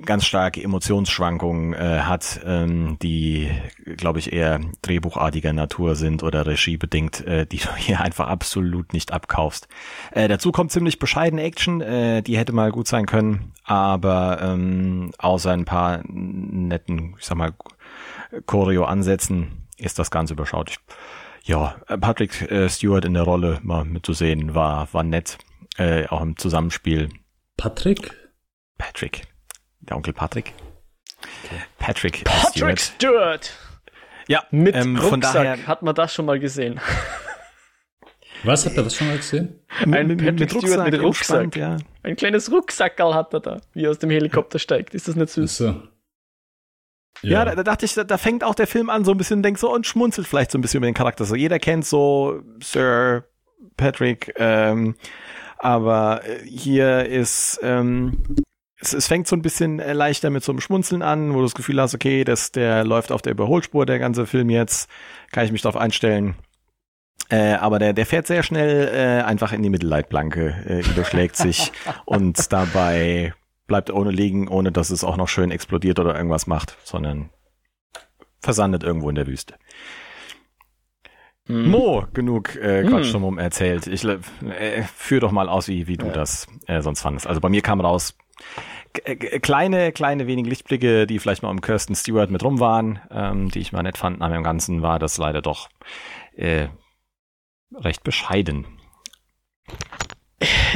ganz starke Emotionsschwankungen äh, hat, ähm, die, glaube ich, eher drehbuchartiger Natur sind oder regiebedingt, äh, die du hier einfach absolut nicht abkaufst. Äh, dazu kommt ziemlich bescheidene Action, äh, die hätte mal gut sein können, aber ähm, außer ein paar netten, ich sag mal, Choreo-Ansätzen ist das Ganze überschaulich ja, Patrick äh, Stewart in der Rolle mal mitzusehen, war, war nett, äh, auch im Zusammenspiel. Patrick? Patrick. Der Onkel Patrick. Okay. Patrick, Patrick Stewart. Stewart. Ja, mit ähm, Rucksack. Von daher hat man das schon mal gesehen. Was hat er das schon mal gesehen? Ein mit, Patrick mit Stewart mit Rucksack. ja. Ein kleines Rucksackerl hat er da, wie er aus dem Helikopter steigt. Ist das nicht süß? So. Ja, ja da, da, dachte ich, da, da, fängt auch der Film an, so ein bisschen, denkt so und schmunzelt vielleicht so ein bisschen über den Charakter. So jeder kennt so Sir Patrick. Ähm, aber äh, hier ist, ähm, es, es fängt so ein bisschen äh, leichter mit so einem Schmunzeln an, wo du das Gefühl hast, okay, das, der läuft auf der Überholspur, der ganze Film jetzt, kann ich mich darauf einstellen. Äh, aber der, der fährt sehr schnell äh, einfach in die Mittelleitplanke, äh, überschlägt sich und dabei bleibt ohne liegen, ohne dass es auch noch schön explodiert oder irgendwas macht, sondern versandet irgendwo in der Wüste. Hm. Mo, genug äh, hm. Quatsch hm. erzählt. Ich äh, führ doch mal aus, wie, wie du ja. das äh, sonst fandest. Also bei mir kam raus, kleine, kleine wenig Lichtblicke, die vielleicht mal um Kirsten Stewart mit rum waren, ähm, die ich mal nett fand, aber im Ganzen war das leider doch äh, recht bescheiden.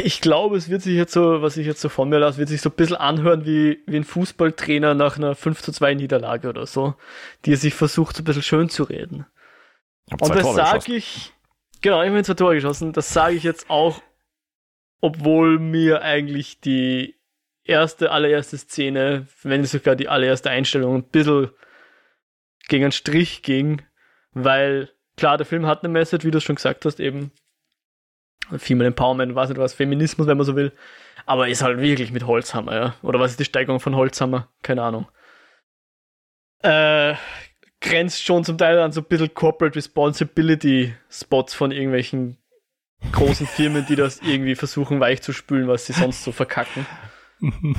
Ich glaube, es wird sich jetzt so, was ich jetzt so von mir lasse, wird sich so ein bisschen anhören wie, wie ein Fußballtrainer nach einer 5 zu 2 Niederlage oder so, die er sich versucht, so ein bisschen schön zu reden. Und das sage ich, genau, ich habe zwei Tore geschossen, das sage ich jetzt auch, obwohl mir eigentlich die erste, allererste Szene, wenn sogar die allererste Einstellung ein bisschen gegen einen Strich ging, weil klar, der Film hat eine Message, wie du es schon gesagt hast, eben Female Empowerment, weiß nicht was, Feminismus, wenn man so will, aber ist halt wirklich mit Holzhammer, ja. Oder was ist die Steigerung von Holzhammer? Keine Ahnung. Äh, grenzt schon zum Teil an so ein bisschen Corporate Responsibility Spots von irgendwelchen großen Firmen, die das irgendwie versuchen weich zu spülen, was sie sonst so verkacken.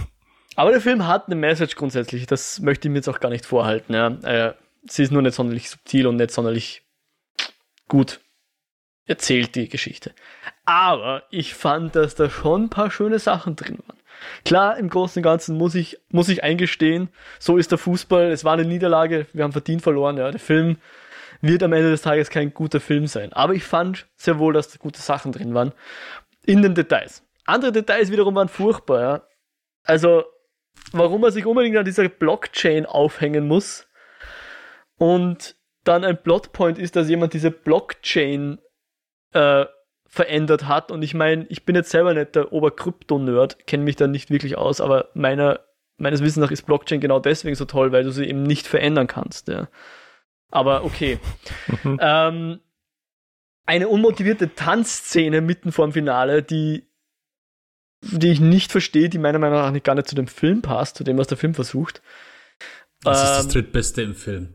Aber der Film hat eine Message grundsätzlich, das möchte ich mir jetzt auch gar nicht vorhalten. Ja. Äh, sie ist nur nicht sonderlich subtil und nicht sonderlich gut erzählt, die Geschichte. Aber ich fand, dass da schon ein paar schöne Sachen drin waren. Klar, im Großen und Ganzen muss ich, muss ich eingestehen, so ist der Fußball, es war eine Niederlage, wir haben verdient verloren, ja. Der Film wird am Ende des Tages kein guter Film sein. Aber ich fand sehr wohl, dass da gute Sachen drin waren. In den Details. Andere Details wiederum waren furchtbar, ja. Also, warum er sich unbedingt an dieser Blockchain aufhängen muss und dann ein Plotpoint ist, dass jemand diese Blockchain äh, verändert hat. Und ich meine, ich bin jetzt selber nicht der Oberkrypto-Nerd, kenne mich da nicht wirklich aus, aber meiner, meines Wissens nach ist Blockchain genau deswegen so toll, weil du sie eben nicht verändern kannst. Ja. Aber okay. ähm, eine unmotivierte Tanzszene mitten vorm Finale, die, die ich nicht verstehe, die meiner Meinung nach gar nicht zu dem Film passt, zu dem, was der Film versucht. Das ähm, ist das ähm, drittbeste im Film.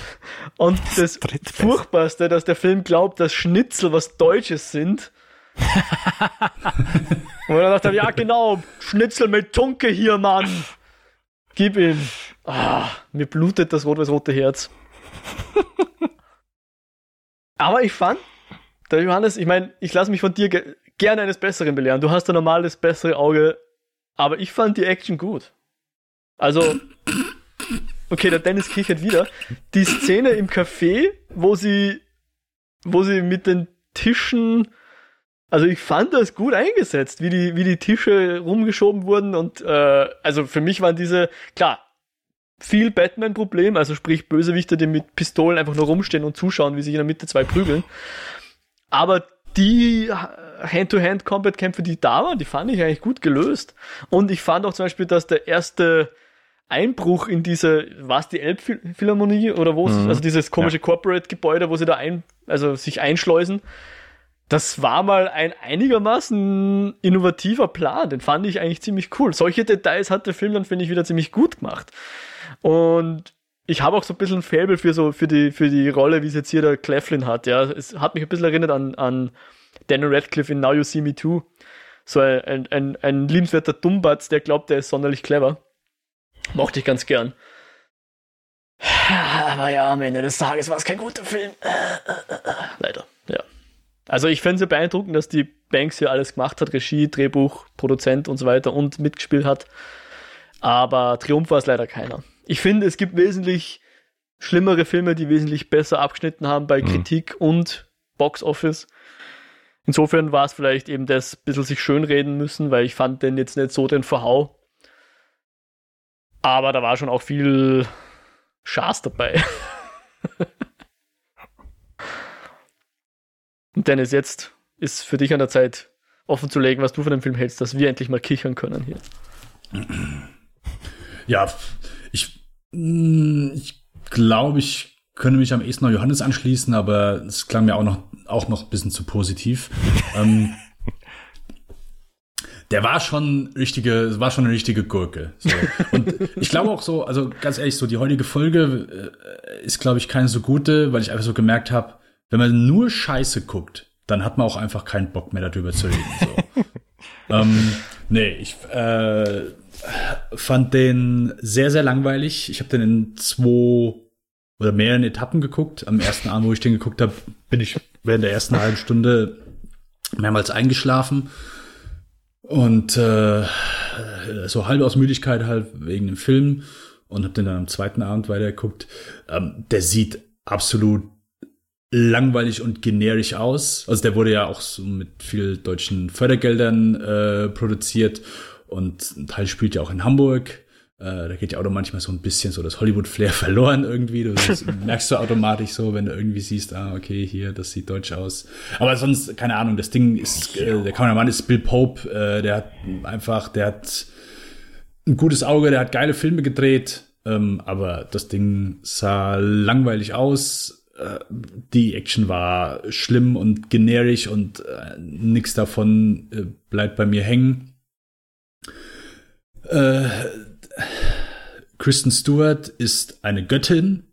Und das, das Furchtbarste, dass der Film glaubt, dass Schnitzel was Deutsches sind. Und dann dachte ich, ja genau, Schnitzel mit Tunke hier, Mann. Gib ihm. Ah, mir blutet das rot-weiß-rote Herz. Aber ich fand, der Johannes, ich meine, ich lasse mich von dir gerne eines Besseren belehren. Du hast ein normales, bessere Auge, aber ich fand die Action gut. Also, okay, der Dennis kichert wieder. Die Szene im Café, wo sie, wo sie mit den Tischen, also ich fand das gut eingesetzt, wie die, wie die Tische rumgeschoben wurden und äh, also für mich waren diese, klar, viel Batman-Problem, also sprich Bösewichter, die mit Pistolen einfach nur rumstehen und zuschauen, wie sich in der Mitte zwei prügeln. Aber die Hand-to-Hand-Combat-Kämpfe, die da waren, die fand ich eigentlich gut gelöst. Und ich fand auch zum Beispiel, dass der erste Einbruch in diese, was die Elbphilharmonie oder wo mhm. also dieses komische ja. Corporate-Gebäude, wo sie da ein, also sich einschleusen. Das war mal ein einigermaßen innovativer Plan. Den fand ich eigentlich ziemlich cool. Solche Details hat der Film dann, finde ich, wieder ziemlich gut gemacht. Und ich habe auch so ein bisschen ein Faible für so, für die, für die Rolle, wie es jetzt hier der Cleflin hat, ja. Es hat mich ein bisschen erinnert an, an Daniel Radcliffe in Now You See Me Too. So ein, ein, ein, ein liebenswerter Dummbatz, der glaubt, der ist sonderlich clever. Mochte ich ganz gern. Aber ja, am Ende des Tages war es kein guter Film. Leider, ja. Also ich finde es sehr beeindruckend, dass die Banks hier alles gemacht hat, Regie, Drehbuch, Produzent und so weiter und mitgespielt hat. Aber Triumph war es leider keiner. Ich finde, es gibt wesentlich schlimmere Filme, die wesentlich besser abgeschnitten haben bei mhm. Kritik und Box Office. Insofern war es vielleicht eben das bisschen sich schönreden müssen, weil ich fand den jetzt nicht so den Verhau. Aber da war schon auch viel Schaß dabei. Und Dennis, jetzt ist für dich an der Zeit, offen zu legen, was du von dem Film hältst, dass wir endlich mal kichern können hier. Ja, ich, mm, ich glaube, ich könnte mich am ehesten noch Johannes anschließen, aber es klang mir auch noch, auch noch ein bisschen zu positiv. ähm, der war schon richtige, war schon eine richtige Gurke. So. Und ich glaube auch so, also ganz ehrlich, so die heutige Folge äh, ist, glaube ich, keine so gute, weil ich einfach so gemerkt habe, wenn man nur Scheiße guckt, dann hat man auch einfach keinen Bock mehr darüber zu reden. So. ähm, nee, ich äh, fand den sehr, sehr langweilig. Ich habe den in zwei oder mehreren Etappen geguckt. Am ersten Abend, wo ich den geguckt habe, bin ich während der ersten halben Stunde mehrmals eingeschlafen. Und äh, so halb aus Müdigkeit halt wegen dem Film und habe den dann am zweiten Abend weitergeguckt. Ähm, der sieht absolut langweilig und generisch aus. Also der wurde ja auch so mit viel deutschen Fördergeldern äh, produziert und ein Teil spielt ja auch in Hamburg. Äh, da geht ja auch manchmal so ein bisschen so das Hollywood-Flair verloren irgendwie. Du das merkst du automatisch so, wenn du irgendwie siehst, ah, okay, hier, das sieht deutsch aus. Aber sonst, keine Ahnung, das Ding ist, äh, der Kameramann ist Bill Pope, äh, der hat einfach, der hat ein gutes Auge, der hat geile Filme gedreht, ähm, aber das Ding sah langweilig aus. Äh, die Action war schlimm und generisch und äh, nichts davon bleibt bei mir hängen. Äh, Kristen Stewart ist eine Göttin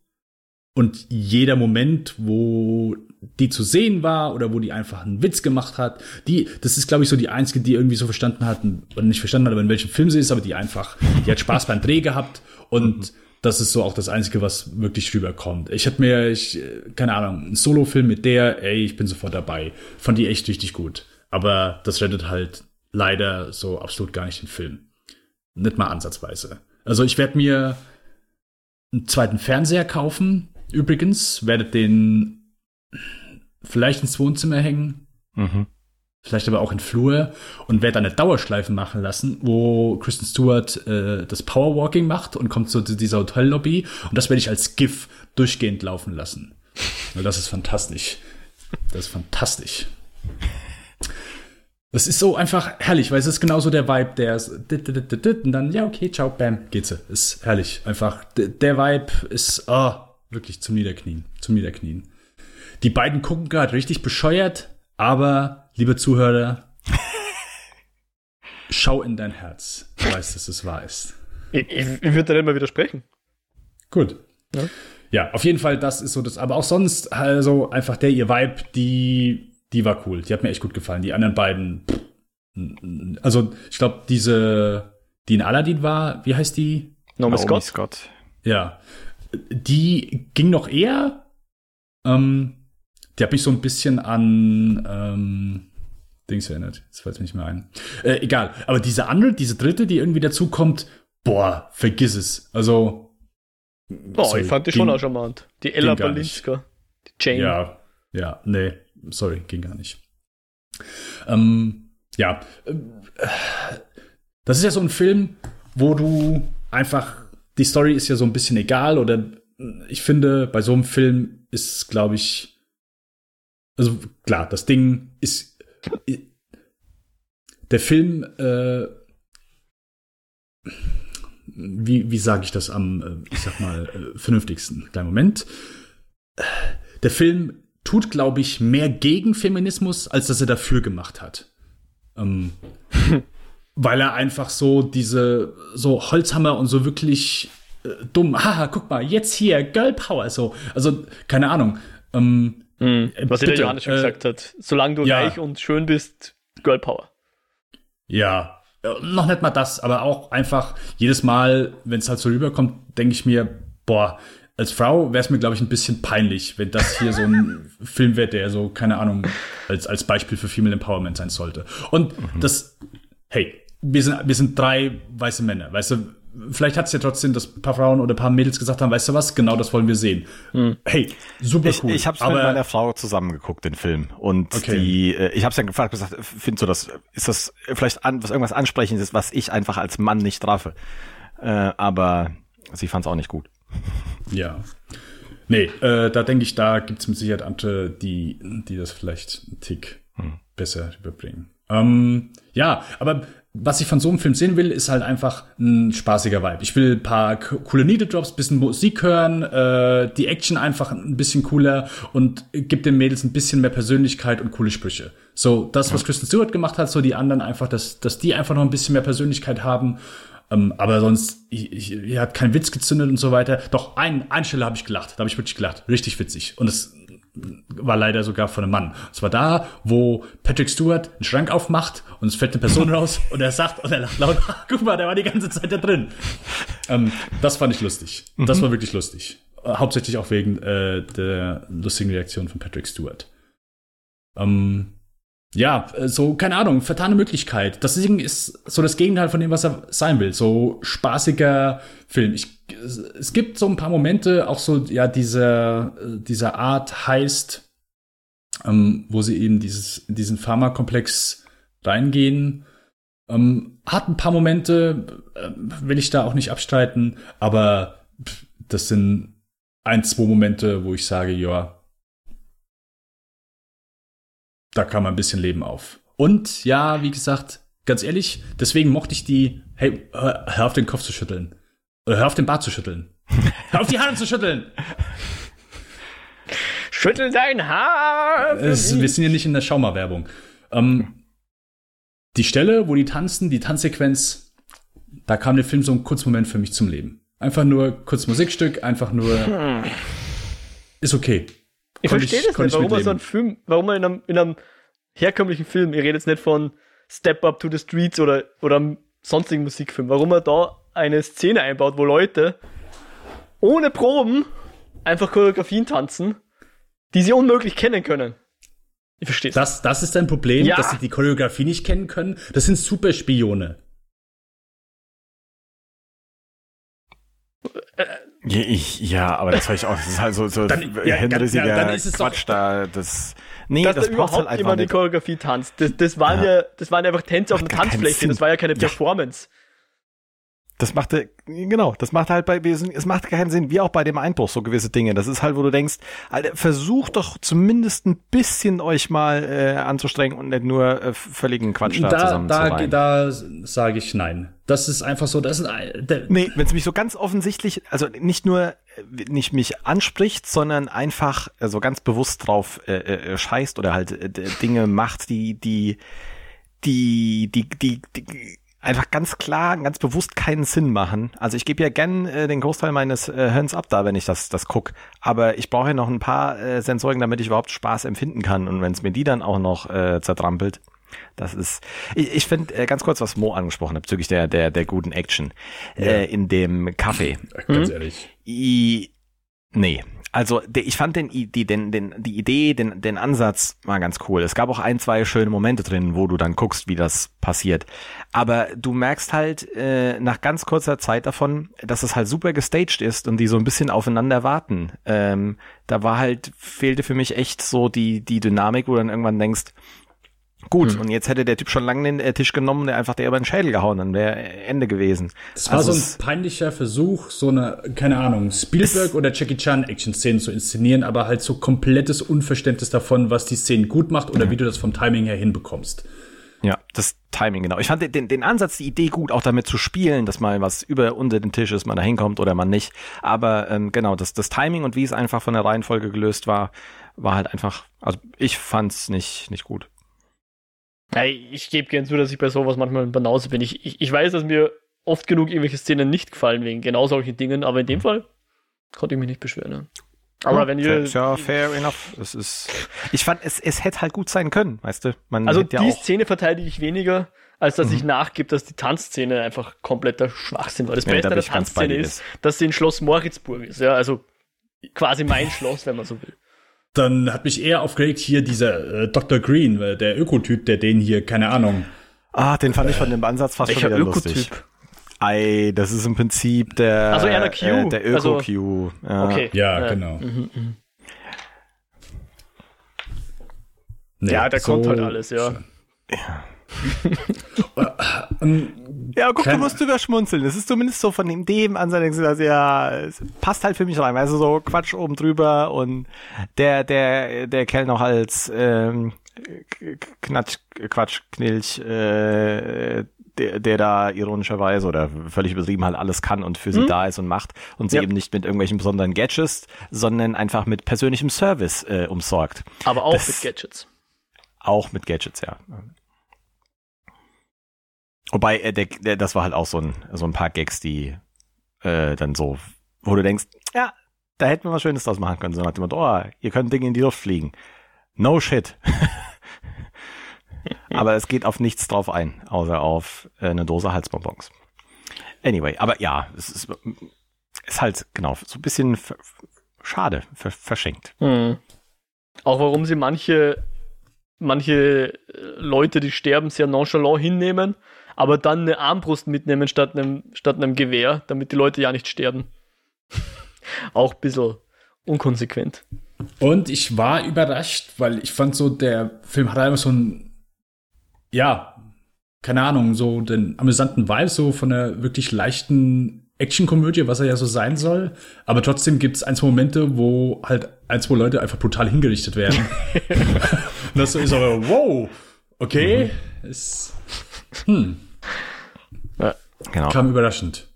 und jeder Moment, wo die zu sehen war oder wo die einfach einen Witz gemacht hat, die, das ist glaube ich so die einzige, die irgendwie so verstanden hat, oder nicht verstanden hat, aber in welchem Film sie ist, aber die einfach, die hat Spaß beim Dreh gehabt und mhm. das ist so auch das Einzige, was wirklich rüberkommt. Ich hatte mir, ich, keine Ahnung, einen Solo-Film mit der, ey, ich bin sofort dabei. Fand die echt richtig gut. Aber das rettet halt leider so absolut gar nicht den Film. Nicht mal ansatzweise. Also ich werde mir einen zweiten Fernseher kaufen. Übrigens, werde den vielleicht ins Wohnzimmer hängen. Mhm. Vielleicht aber auch in Flur und werde eine Dauerschleife machen lassen, wo Kristen Stewart äh, das Powerwalking macht und kommt zu dieser Hotellobby und das werde ich als GIF durchgehend laufen lassen. Weil das ist fantastisch. Das ist fantastisch. Das ist so einfach herrlich, weil es ist genauso der Vibe, der ist und dann, ja, okay, ciao, bam, geht's. Ist herrlich. Einfach, der Vibe ist, oh, wirklich zum Niederknien, zum Niederknien. Die beiden gucken gerade richtig bescheuert, aber, liebe Zuhörer, schau in dein Herz. Du weißt, dass es wahr ist. Ich, ich, ich würde da immer widersprechen. Gut. Ja. ja, auf jeden Fall, das ist so das. Aber auch sonst, also einfach der ihr Vibe, die die war cool. Die hat mir echt gut gefallen. Die anderen beiden, pff, also ich glaube, diese, die in Aladdin war, wie heißt die? Naomi Scott. Scott. Ja, die ging noch eher. Ähm, die hat mich so ein bisschen an ähm, Dings erinnert. Das fällt mir nicht mehr ein. Äh, egal. Aber diese andere, diese dritte, die irgendwie dazu kommt, boah, vergiss es. Also. Boah, sorry, ich fand die ging, schon auch charmant. Die Ella Balinska. Die Jane. Ja, ja, nee sorry, ging gar nicht. Ähm, ja, das ist ja so ein Film, wo du einfach, die Story ist ja so ein bisschen egal oder ich finde, bei so einem Film ist, glaube ich, also klar, das Ding ist, der Film, äh, wie, wie sage ich das am, äh, ich sag mal, äh, vernünftigsten? Kleinen Moment. Der Film tut, glaube ich, mehr gegen Feminismus, als dass er dafür gemacht hat. Ähm, weil er einfach so diese, so Holzhammer und so wirklich äh, dumm, haha, guck mal, jetzt hier, Girl Power, so. Also, keine Ahnung. Ähm, mhm, was bitte, der Johannes schon äh, gesagt hat. Solange du ja. reich und schön bist, Girl Power. Ja, noch nicht mal das, aber auch einfach jedes Mal, wenn es halt so rüberkommt, denke ich mir, boah, als Frau wäre es mir, glaube ich, ein bisschen peinlich, wenn das hier so ein Film wäre, der so, keine Ahnung, als, als Beispiel für Female Empowerment sein sollte. Und mhm. das, hey, wir sind, wir sind drei weiße Männer, weißt du, vielleicht hat es ja trotzdem, dass ein paar Frauen oder ein paar Mädels gesagt haben, weißt du was, genau das wollen wir sehen. Mhm. Hey, super cool. Ich, ich habe es mit meiner Frau zusammengeguckt, den Film. Und okay. die, äh, ich habe es ja gefragt, gesagt, findest du das, ist das vielleicht an, was irgendwas Ansprechendes, was ich einfach als Mann nicht treffe? Äh, aber sie fand es auch nicht gut. Ja. Nee, äh, da denke ich, da gibt es mit Sicherheit andere, die, die das vielleicht einen Tick hm. besser überbringen. Ähm, ja, aber was ich von so einem Film sehen will, ist halt einfach ein spaßiger Vibe. Ich will ein paar coole Needle-Drops, bisschen Musik hören, äh, die Action einfach ein bisschen cooler und gibt den Mädels ein bisschen mehr Persönlichkeit und coole Sprüche. So, das, was Kristen Stewart gemacht hat, so die anderen einfach, dass, dass die einfach noch ein bisschen mehr Persönlichkeit haben. Ähm, aber sonst, ich, ich, ich hat keinen Witz gezündet und so weiter. Doch, ein, eine Stelle habe ich gelacht. Da habe ich wirklich gelacht. Richtig witzig. Und es war leider sogar von einem Mann. Und zwar da, wo Patrick Stewart einen Schrank aufmacht und es fällt eine Person raus und er sagt und er lacht laut, guck mal, der war die ganze Zeit da drin. Ähm, das fand ich lustig. Mhm. Das war wirklich lustig. Hauptsächlich auch wegen äh, der lustigen Reaktion von Patrick Stewart. Ähm, ja, so, keine Ahnung, vertane Möglichkeit. Das Ding ist so das Gegenteil von dem, was er sein will. So spaßiger Film. Ich, es gibt so ein paar Momente, auch so, ja, dieser, dieser Art heißt, ähm, wo sie eben dieses, in diesen Pharmakomplex reingehen. Ähm, hat ein paar Momente, äh, will ich da auch nicht abstreiten, aber das sind ein, zwei Momente, wo ich sage, ja, da kam ein bisschen Leben auf. Und ja, wie gesagt, ganz ehrlich, deswegen mochte ich die, hey, hör, auf den Kopf zu schütteln. Oder hör auf den Bart zu schütteln. hör auf die Haare zu schütteln. Schüttel dein Haar. Es, wir sind ja nicht in der Schauma-Werbung. Ähm, die Stelle, wo die tanzen, die Tanzsequenz, da kam der Film so ein kurzer Moment für mich zum Leben. Einfach nur kurz Musikstück, einfach nur. Hm. Ist okay. Ich verstehe das nicht, warum man so ein Film, warum man in einem, in einem herkömmlichen Film, ihr redet jetzt nicht von Step Up to the Streets oder, oder einem sonstigen Musikfilm, warum man da eine Szene einbaut, wo Leute ohne Proben einfach Choreografien tanzen, die sie unmöglich kennen können. Ich verstehe das. Das ist ein Problem, ja. dass sie die Choreografie nicht kennen können. Das sind Superspione. Äh, ich, ja, aber das war ich auch. Das ist halt so, so dann, ja, hinrissiger ja, dann ist es Quatsch doch, da. Das, nee, Dass das da überhaupt halt jemand die Choreografie tanzt. Das, das waren ja. ja, das waren einfach Tänze auf einer Tanzfläche. Das war ja keine Performance. Das machte, genau, das macht halt bei, es macht keinen Sinn, wie auch bei dem Einbruch, so gewisse Dinge. Das ist halt, wo du denkst, Alter, versucht doch zumindest ein bisschen euch mal äh, anzustrengen und nicht nur äh, völligen Quatsch da, da zusammen da, zu Da sage ich nein. Das ist einfach so, das ist, der Nee, wenn es mich so ganz offensichtlich, also nicht nur äh, nicht mich anspricht, sondern einfach äh, so ganz bewusst drauf äh, äh, scheißt oder halt äh, Dinge macht, die, die, die, die, die, die einfach ganz klar, ganz bewusst keinen Sinn machen. Also ich gebe ja gern äh, den Großteil meines äh, Hirns ab da, wenn ich das, das guck. Aber ich brauche ja noch ein paar äh, Sensoren, damit ich überhaupt Spaß empfinden kann. Und wenn es mir die dann auch noch äh, zertrampelt, das ist. Ich, ich finde äh, ganz kurz, was Mo angesprochen hat bezüglich der der der guten Action ja. äh, in dem Kaffee. Ganz hm? ehrlich. I, nee, also ich fand den, die, den, den, die Idee, den, den Ansatz war ganz cool. Es gab auch ein, zwei schöne Momente drin, wo du dann guckst, wie das passiert. Aber du merkst halt äh, nach ganz kurzer Zeit davon, dass es halt super gestaged ist und die so ein bisschen aufeinander warten. Ähm, da war halt, fehlte für mich echt so die, die Dynamik, wo du dann irgendwann denkst, Gut, hm. und jetzt hätte der Typ schon lange den äh, Tisch genommen, der einfach der über den Schädel gehauen, dann wäre Ende gewesen. Das war also so ein peinlicher Versuch, so eine, keine Ahnung, Spielberg oder Jackie Chan Action-Szenen zu inszenieren, aber halt so komplettes Unverständnis davon, was die Szenen gut macht oder ja. wie du das vom Timing her hinbekommst. Ja, das Timing, genau. Ich fand den, den Ansatz, die Idee gut, auch damit zu spielen, dass mal was über unter den Tisch ist, man da hinkommt oder man nicht. Aber ähm, genau, das, das Timing und wie es einfach von der Reihenfolge gelöst war, war halt einfach, also ich fand's nicht, nicht gut. Ja, ich gebe gern zu, dass ich bei sowas manchmal ein Banause bin. Ich, ich, ich weiß, dass mir oft genug irgendwelche Szenen nicht gefallen wegen genau solchen Dingen, aber in dem Fall konnte ich mich nicht beschweren. Ne? Aber ja, wenn ihr. Ja, fair enough. Es ist. Ich fand, es, es hätte halt gut sein können, weißt du? Man also die ja Szene verteidige ich weniger, als dass mhm. ich nachgebe, dass die Tanzszene einfach kompletter Schwachsinn war. Das ja, Beste da der Tanzszene ist, dass sie in Schloss Moritzburg ist. Ja, also quasi mein Schloss, wenn man so will. Dann hat mich eher aufgeregt hier dieser äh, Dr. Green, äh, der Ökotyp, der den hier, keine Ahnung. Ah, den fand ich von dem Ansatz fast schon wieder Ökotyp? lustig. Ei, das ist im Prinzip der, also eher der, Q. Äh, der Öko-Q. Also, ja. Okay. Ja, genau. Mhm, mh. nee, ja, der so kommt halt alles, ja. Ja. Ja, guck, du musst drüber schmunzeln. Das ist zumindest so von dem, dem Ansatz, also ja, es passt halt für mich rein. Also so Quatsch oben drüber und der, der, der Kerl noch als ähm, Knatsch, Quatsch, Knilch, äh, der, der da ironischerweise oder völlig übertrieben halt alles kann und für sie Mhm. da ist und macht und sie Ja. eben nicht mit irgendwelchen besonderen Gadgets, sondern einfach mit persönlichem Service äh, umsorgt. Aber auch Das- mit Gadgets. Auch mit Gadgets, ja. Wobei, äh, der, der, das war halt auch so ein, so ein paar Gags, die äh, dann so, wo du denkst, ja, da hätten wir was Schönes draus machen können. So dem Motto, oh, ihr könnt Dinge in die Luft fliegen. No shit. aber es geht auf nichts drauf ein, außer auf äh, eine Dose Halsbonbons. Anyway, aber ja, es ist, ist halt, genau, so ein bisschen schade, ver verschenkt. Mhm. Auch warum sie manche, manche äh, Leute, die sterben, sehr nonchalant hinnehmen, aber dann eine Armbrust mitnehmen statt einem, statt einem Gewehr, damit die Leute ja nicht sterben. Auch ein bisschen unkonsequent. Und ich war überrascht, weil ich fand so, der Film hat einfach so ein, ja, keine Ahnung, so den amüsanten Vibe, so von einer wirklich leichten Actionkomödie, was er ja so sein soll. Aber trotzdem gibt es ein, zwei Momente, wo halt ein, zwei Leute einfach brutal hingerichtet werden. Und das so ist aber, wow, okay, ist, hm, Genau. kam überraschend.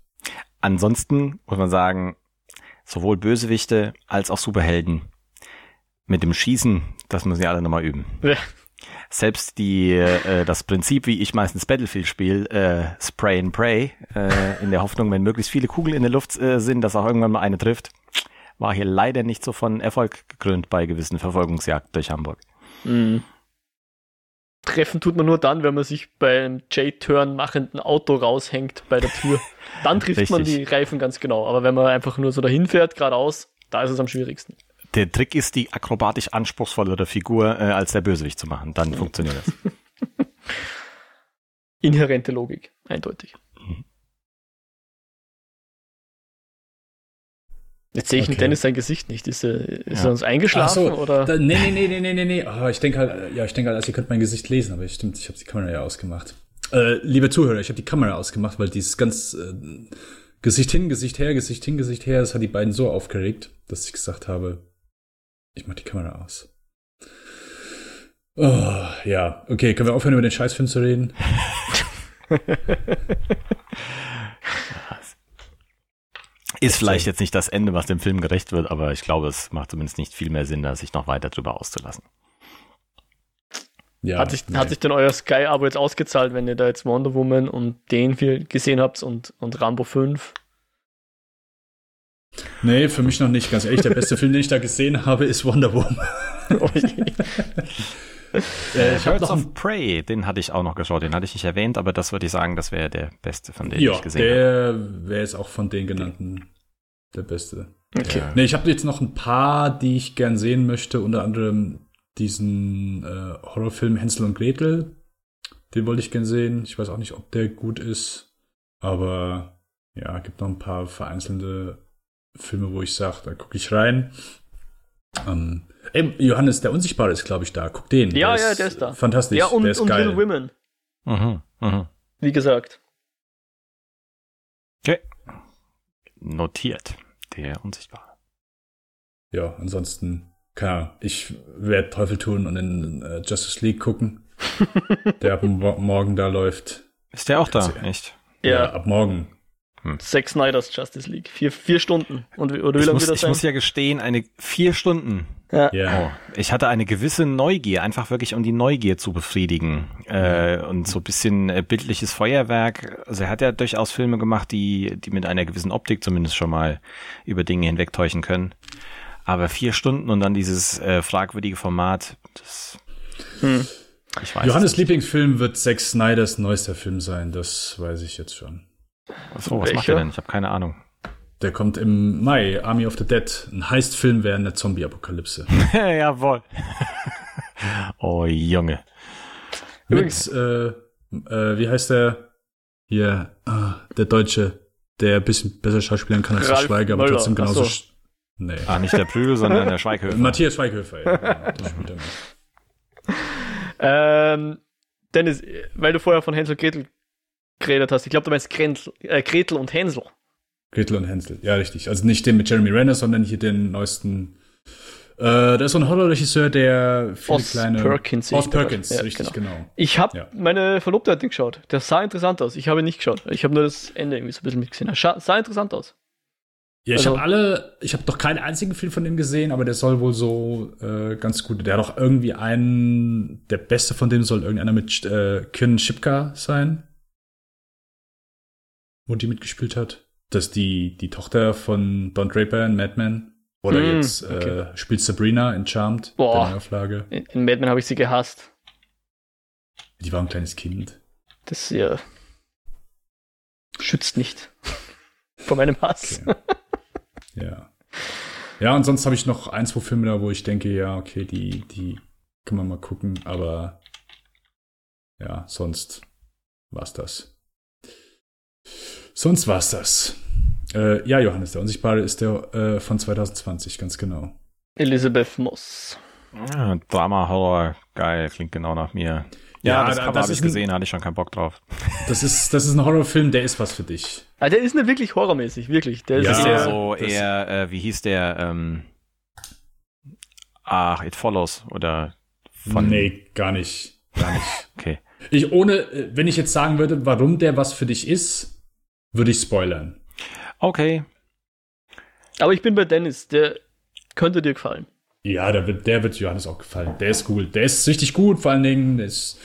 Ansonsten muss man sagen, sowohl Bösewichte als auch Superhelden mit dem Schießen, das müssen ja alle nochmal üben. Ja. Selbst die, äh, das Prinzip, wie ich meistens Battlefield spiele, äh, Spray and Pray, äh, in der Hoffnung, wenn möglichst viele Kugeln in der Luft äh, sind, dass auch irgendwann mal eine trifft, war hier leider nicht so von Erfolg gekrönt bei gewissen Verfolgungsjagden durch Hamburg. Mhm. Treffen tut man nur dann, wenn man sich beim J-Turn machenden Auto raushängt bei der Tür. Dann trifft man die. Reifen ganz genau. Aber wenn man einfach nur so dahin fährt, geradeaus, da ist es am schwierigsten. Der Trick ist, die akrobatisch anspruchsvollere Figur äh, als der Bösewicht zu machen. Dann funktioniert das. Inhärente Logik, eindeutig. Jetzt sehe ich Okay. Dennis sein Gesicht nicht. Ist er, ist Ja. er uns eingeschlafen so, oder? Da, nee, nee, nee, nee, nee, nee, nee. Oh, ich denke halt, ja, ich denke halt, also ihr könnt mein Gesicht lesen, aber stimmt, ich habe die Kamera ja ausgemacht. Äh, liebe Zuhörer, ich habe die Kamera ausgemacht, weil dieses ganz äh, Gesicht hin, Gesicht her, Gesicht hin, Gesicht her, das hat die beiden so aufgeregt, dass ich gesagt habe, ich mach die Kamera aus. Oh, ja, okay, können wir aufhören, über den Scheißfilm zu reden? Ist vielleicht jetzt nicht das Ende, was dem Film gerecht wird, aber ich glaube, es macht zumindest nicht viel mehr Sinn, da sich noch weiter drüber auszulassen. Ja, hat, sich, nee. hat sich denn euer Sky-Abo jetzt ausgezahlt, wenn ihr da jetzt Wonder Woman und den viel gesehen habt und, und Rambo 5? Nee, für mich noch nicht, ganz ehrlich. Der beste Film, den ich da gesehen habe, ist Wonder Woman. Äh, ich habe noch of Prey, den hatte ich auch noch geschaut, den hatte ich nicht erwähnt, aber das würde ich sagen, das wäre der beste von denen Ja, ich gesehen habe. der wäre jetzt auch von den genannten der beste. Okay. Nee, ich habe jetzt noch ein paar, die ich gern sehen möchte, unter anderem diesen äh, Horrorfilm Hänsel und Gretel. Den wollte ich gern sehen. Ich weiß auch nicht, ob der gut ist, aber ja, gibt noch ein paar vereinzelte Filme, wo ich sage, da gucke ich rein. Ähm, ey, Johannes, der Unsichtbare ist, glaube ich, da. Guck den. Ja, ja, der ist da. Fantastisch. Ja, und, der ist und geil. Little Women, Mhm, mhm. wie gesagt. Okay. Notiert. Der Unsichtbare. Ja, ansonsten, keine Ahnung, ich werde Teufel tun und in äh, Justice League gucken, der ab mo morgen da läuft. Ist der auch da? Echt? Ja, ab morgen. Zack Snyder's Justice League. Vier, vier Stunden. Und, wie- oder wie Ich lange muss, wird das ich sein? muss ja gestehen, eine vier Stunden. Ja. Oh, ich hatte eine gewisse Neugier, einfach wirklich um die Neugier zu befriedigen. Äh, und so ein bisschen äh, bildliches Feuerwerk. Also er hat ja durchaus Filme gemacht, die, die mit einer gewissen Optik zumindest schon mal über Dinge hinwegtäuschen können. Aber vier Stunden und dann dieses äh, fragwürdige Format, das. Hm. Ich weiß. Johannes. Lieblingsfilm wird Zack Snyders neuester Film sein, das weiß ich jetzt schon. So, was macht Welcher? er denn? Ich habe keine Ahnung. Der kommt im Mai, Army of the Dead. Ein Heist-Film während der Zombie-Apokalypse. Jawohl. oh Junge. Übrigens- Mit, äh, äh, wie heißt der? Hier, ah, der Deutsche, der ein bisschen besser schauspielern kann als der Schweiger, aber Möller, trotzdem genauso. so. Nee. Ah, nicht der Prügel, sondern der Schweighöfer. Matthias Schweighöfer, ja. genau, der spielt da mit. Ähm, Dennis, weil du vorher von Hänsel und Gretel geredet hast, ich glaube, du meinst Gretel, äh, Gretel und Hänsel. Gretel und Hänsel, ja, richtig. Also nicht den mit Jeremy Renner, sondern hier den neuesten Äh, da ist so ein Horrorregisseur, der viele Oz kleine. Perkins. Oz Perkins, Ja, richtig, genau. Ich habe Ja. meine Verlobte hat den geschaut. Der sah interessant aus. Ich habe ihn nicht geschaut. Ich habe nur das Ende irgendwie so ein bisschen mitgesehen. Er scha- sah interessant aus. Ja, ich Also- habe alle, ich habe noch keinen einzigen Film von dem gesehen, aber der soll wohl so äh, ganz gut. Der hat auch irgendwie einen, der beste von dem soll irgendeiner mit äh, Kin Shipka sein, wo die mitgespielt hat. Das ist die, die Tochter von Don Draper in Mad Men. Oder Mm, jetzt äh, okay. spielt Sabrina in Charmed, Boah. der Neuauflage. In, in Mad Men habe ich sie gehasst. Die war ein kleines Kind. Das ja, schützt nicht vor meinem Hass. Okay. Ja. Ja, und sonst habe ich noch ein, zwei Filme da, wo ich denke, ja, okay, die, die kann man mal gucken, aber ja, sonst war's das. Sonst war's das. Äh, ja, Johannes, der Unsichtbare ist der äh, von 2020, ganz genau. Elizabeth Moss. Ja, Drama, Horror, geil, klingt genau nach mir. Ja, Ja, das da- das habe ich ist ein- gesehen, hatte ich schon keinen Bock drauf. Das ist, das ist ein Horrorfilm, der ist was für dich. Ah, der ist nicht wirklich horrormäßig, wirklich. Der ist Ja, ist eher, so eher, äh, wie hieß der, ähm, ach, It Follows oder von, nee, gar nicht. Gar nicht. okay. Ich ohne, äh, wenn ich jetzt sagen würde, warum der was für dich ist, würde ich spoilern. Okay, aber ich bin bei Dennis. Der könnte dir gefallen. Ja, der wird, der wird Johannes auch gefallen. Der ist cool. Der ist richtig gut, vor allen Dingen. Der ist,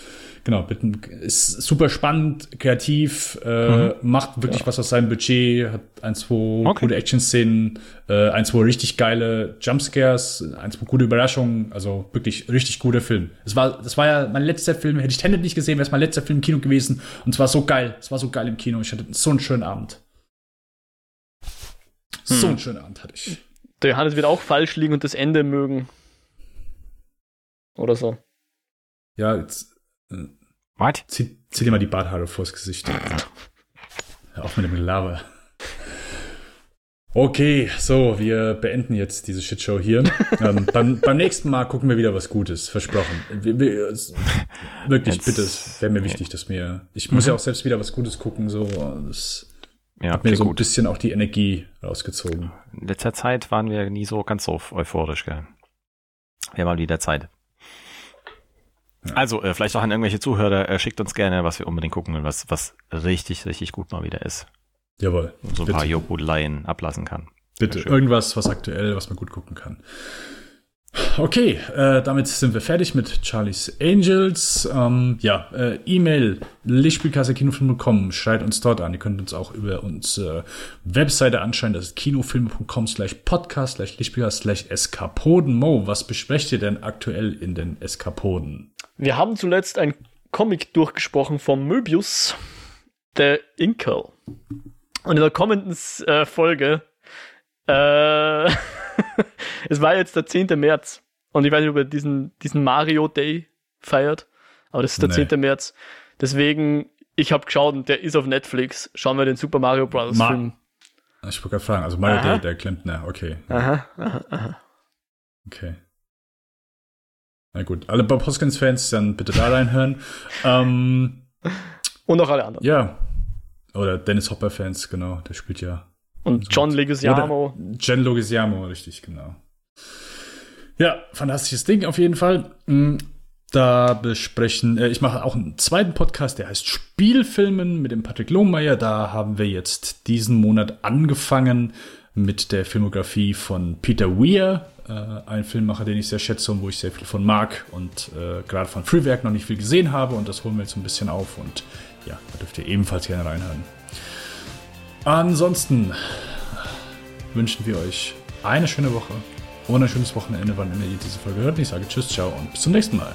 genau, bitten- ist super spannend, kreativ, äh, macht wirklich was aus seinem Budget, hat ein, zwei Okay. gute Action-Szenen, äh, ein, zwei richtig geile Jumpscares, ein, zwei gute Überraschungen. Also wirklich richtig guter Film. Es war, das war ja mein letzter Film. Hätte ich Tenet nicht gesehen, wäre es mein letzter Film im Kino gewesen. Und es war so geil. Es war so geil im Kino. Ich hatte so einen schönen Abend. So einen schönen Abend hatte ich. Der Johannes wird auch falsch liegen und das Ende mögen. Oder so. Ja, jetzt, what? Zieh, zieh dir mal die Barthaare vors Gesicht. Hör auf mit dem Gelaber. Okay, so, wir beenden jetzt diese Shitshow hier. ähm, beim, beim nächsten Mal gucken wir wieder was Gutes, versprochen. Wir, wir, es, wirklich, Jetzt- bitte, es wäre mir wichtig, dass mir. Ich muss ja auch selbst wieder was Gutes gucken, so. Das Ja, hat mir so ein gut. bisschen auch die Energie rausgezogen. In letzter Zeit waren wir nie so ganz so euphorisch, gell? Wir haben mal wieder Zeit. Also, äh, vielleicht auch an irgendwelche Zuhörer, äh, schickt uns gerne, was wir unbedingt gucken und was, was richtig, richtig gut mal wieder ist. Jawohl. So ein bitte, paar Jobudeleien ablassen kann. bitte. Irgendwas, was aktuell, was man gut gucken kann. Okay, äh, damit sind wir fertig mit Charlie's Angels. Ähm, ja, äh, E-Mail lichtspielkassekinofilm.com, schreibt uns dort an. Ihr könnt uns auch über unsere Webseite anschauen. Das ist kinofilm.com slash podcast slash lichtspielkasse slash eskapoden. Mo, was besprecht ihr denn aktuell in den Eskapoden? Wir haben zuletzt ein Comic durchgesprochen von Möbius, der Inkel. Und in der kommenden äh, Folge, äh, es war jetzt der 10. März. Und ich weiß nicht, ob ihr diesen, diesen Mario Day feiert, aber das ist der Nee. 10. März. Deswegen, ich habe geschaut und der ist auf Netflix. Schauen wir den Super Mario Bros. Ma- Film. Ich wollte gerade fragen, also Mario Aha. Day, der Klempner, okay. Aha, aha, aha. Okay. Na gut, alle Bob Hoskins-Fans dann bitte da reinhören. ähm, Und auch alle anderen. ja. Oder Dennis Hopper-Fans, genau, der spielt ja. Und John Leguizamo. Oder Jen Logisiamo, richtig, genau. Ja, fantastisches Ding auf jeden Fall. Mm, Da besprechen, äh, ich mache auch einen zweiten Podcast, der heißt Spielfilmen mit dem Patrick Lohmeier. Da haben wir jetzt diesen Monat angefangen mit der Filmografie von Peter Weir, äh, ein Filmmacher, den ich sehr schätze und wo ich sehr viel von mag und äh, gerade von Frühwerk noch nicht viel gesehen habe und das holen wir jetzt ein bisschen auf und ja, da dürft ihr ebenfalls gerne reinhören. Ansonsten wünschen wir euch eine schöne Woche und ein schönes Wochenende, wann ihr diese Folge hört. Ich sage Tschüss, ciao und bis zum nächsten Mal.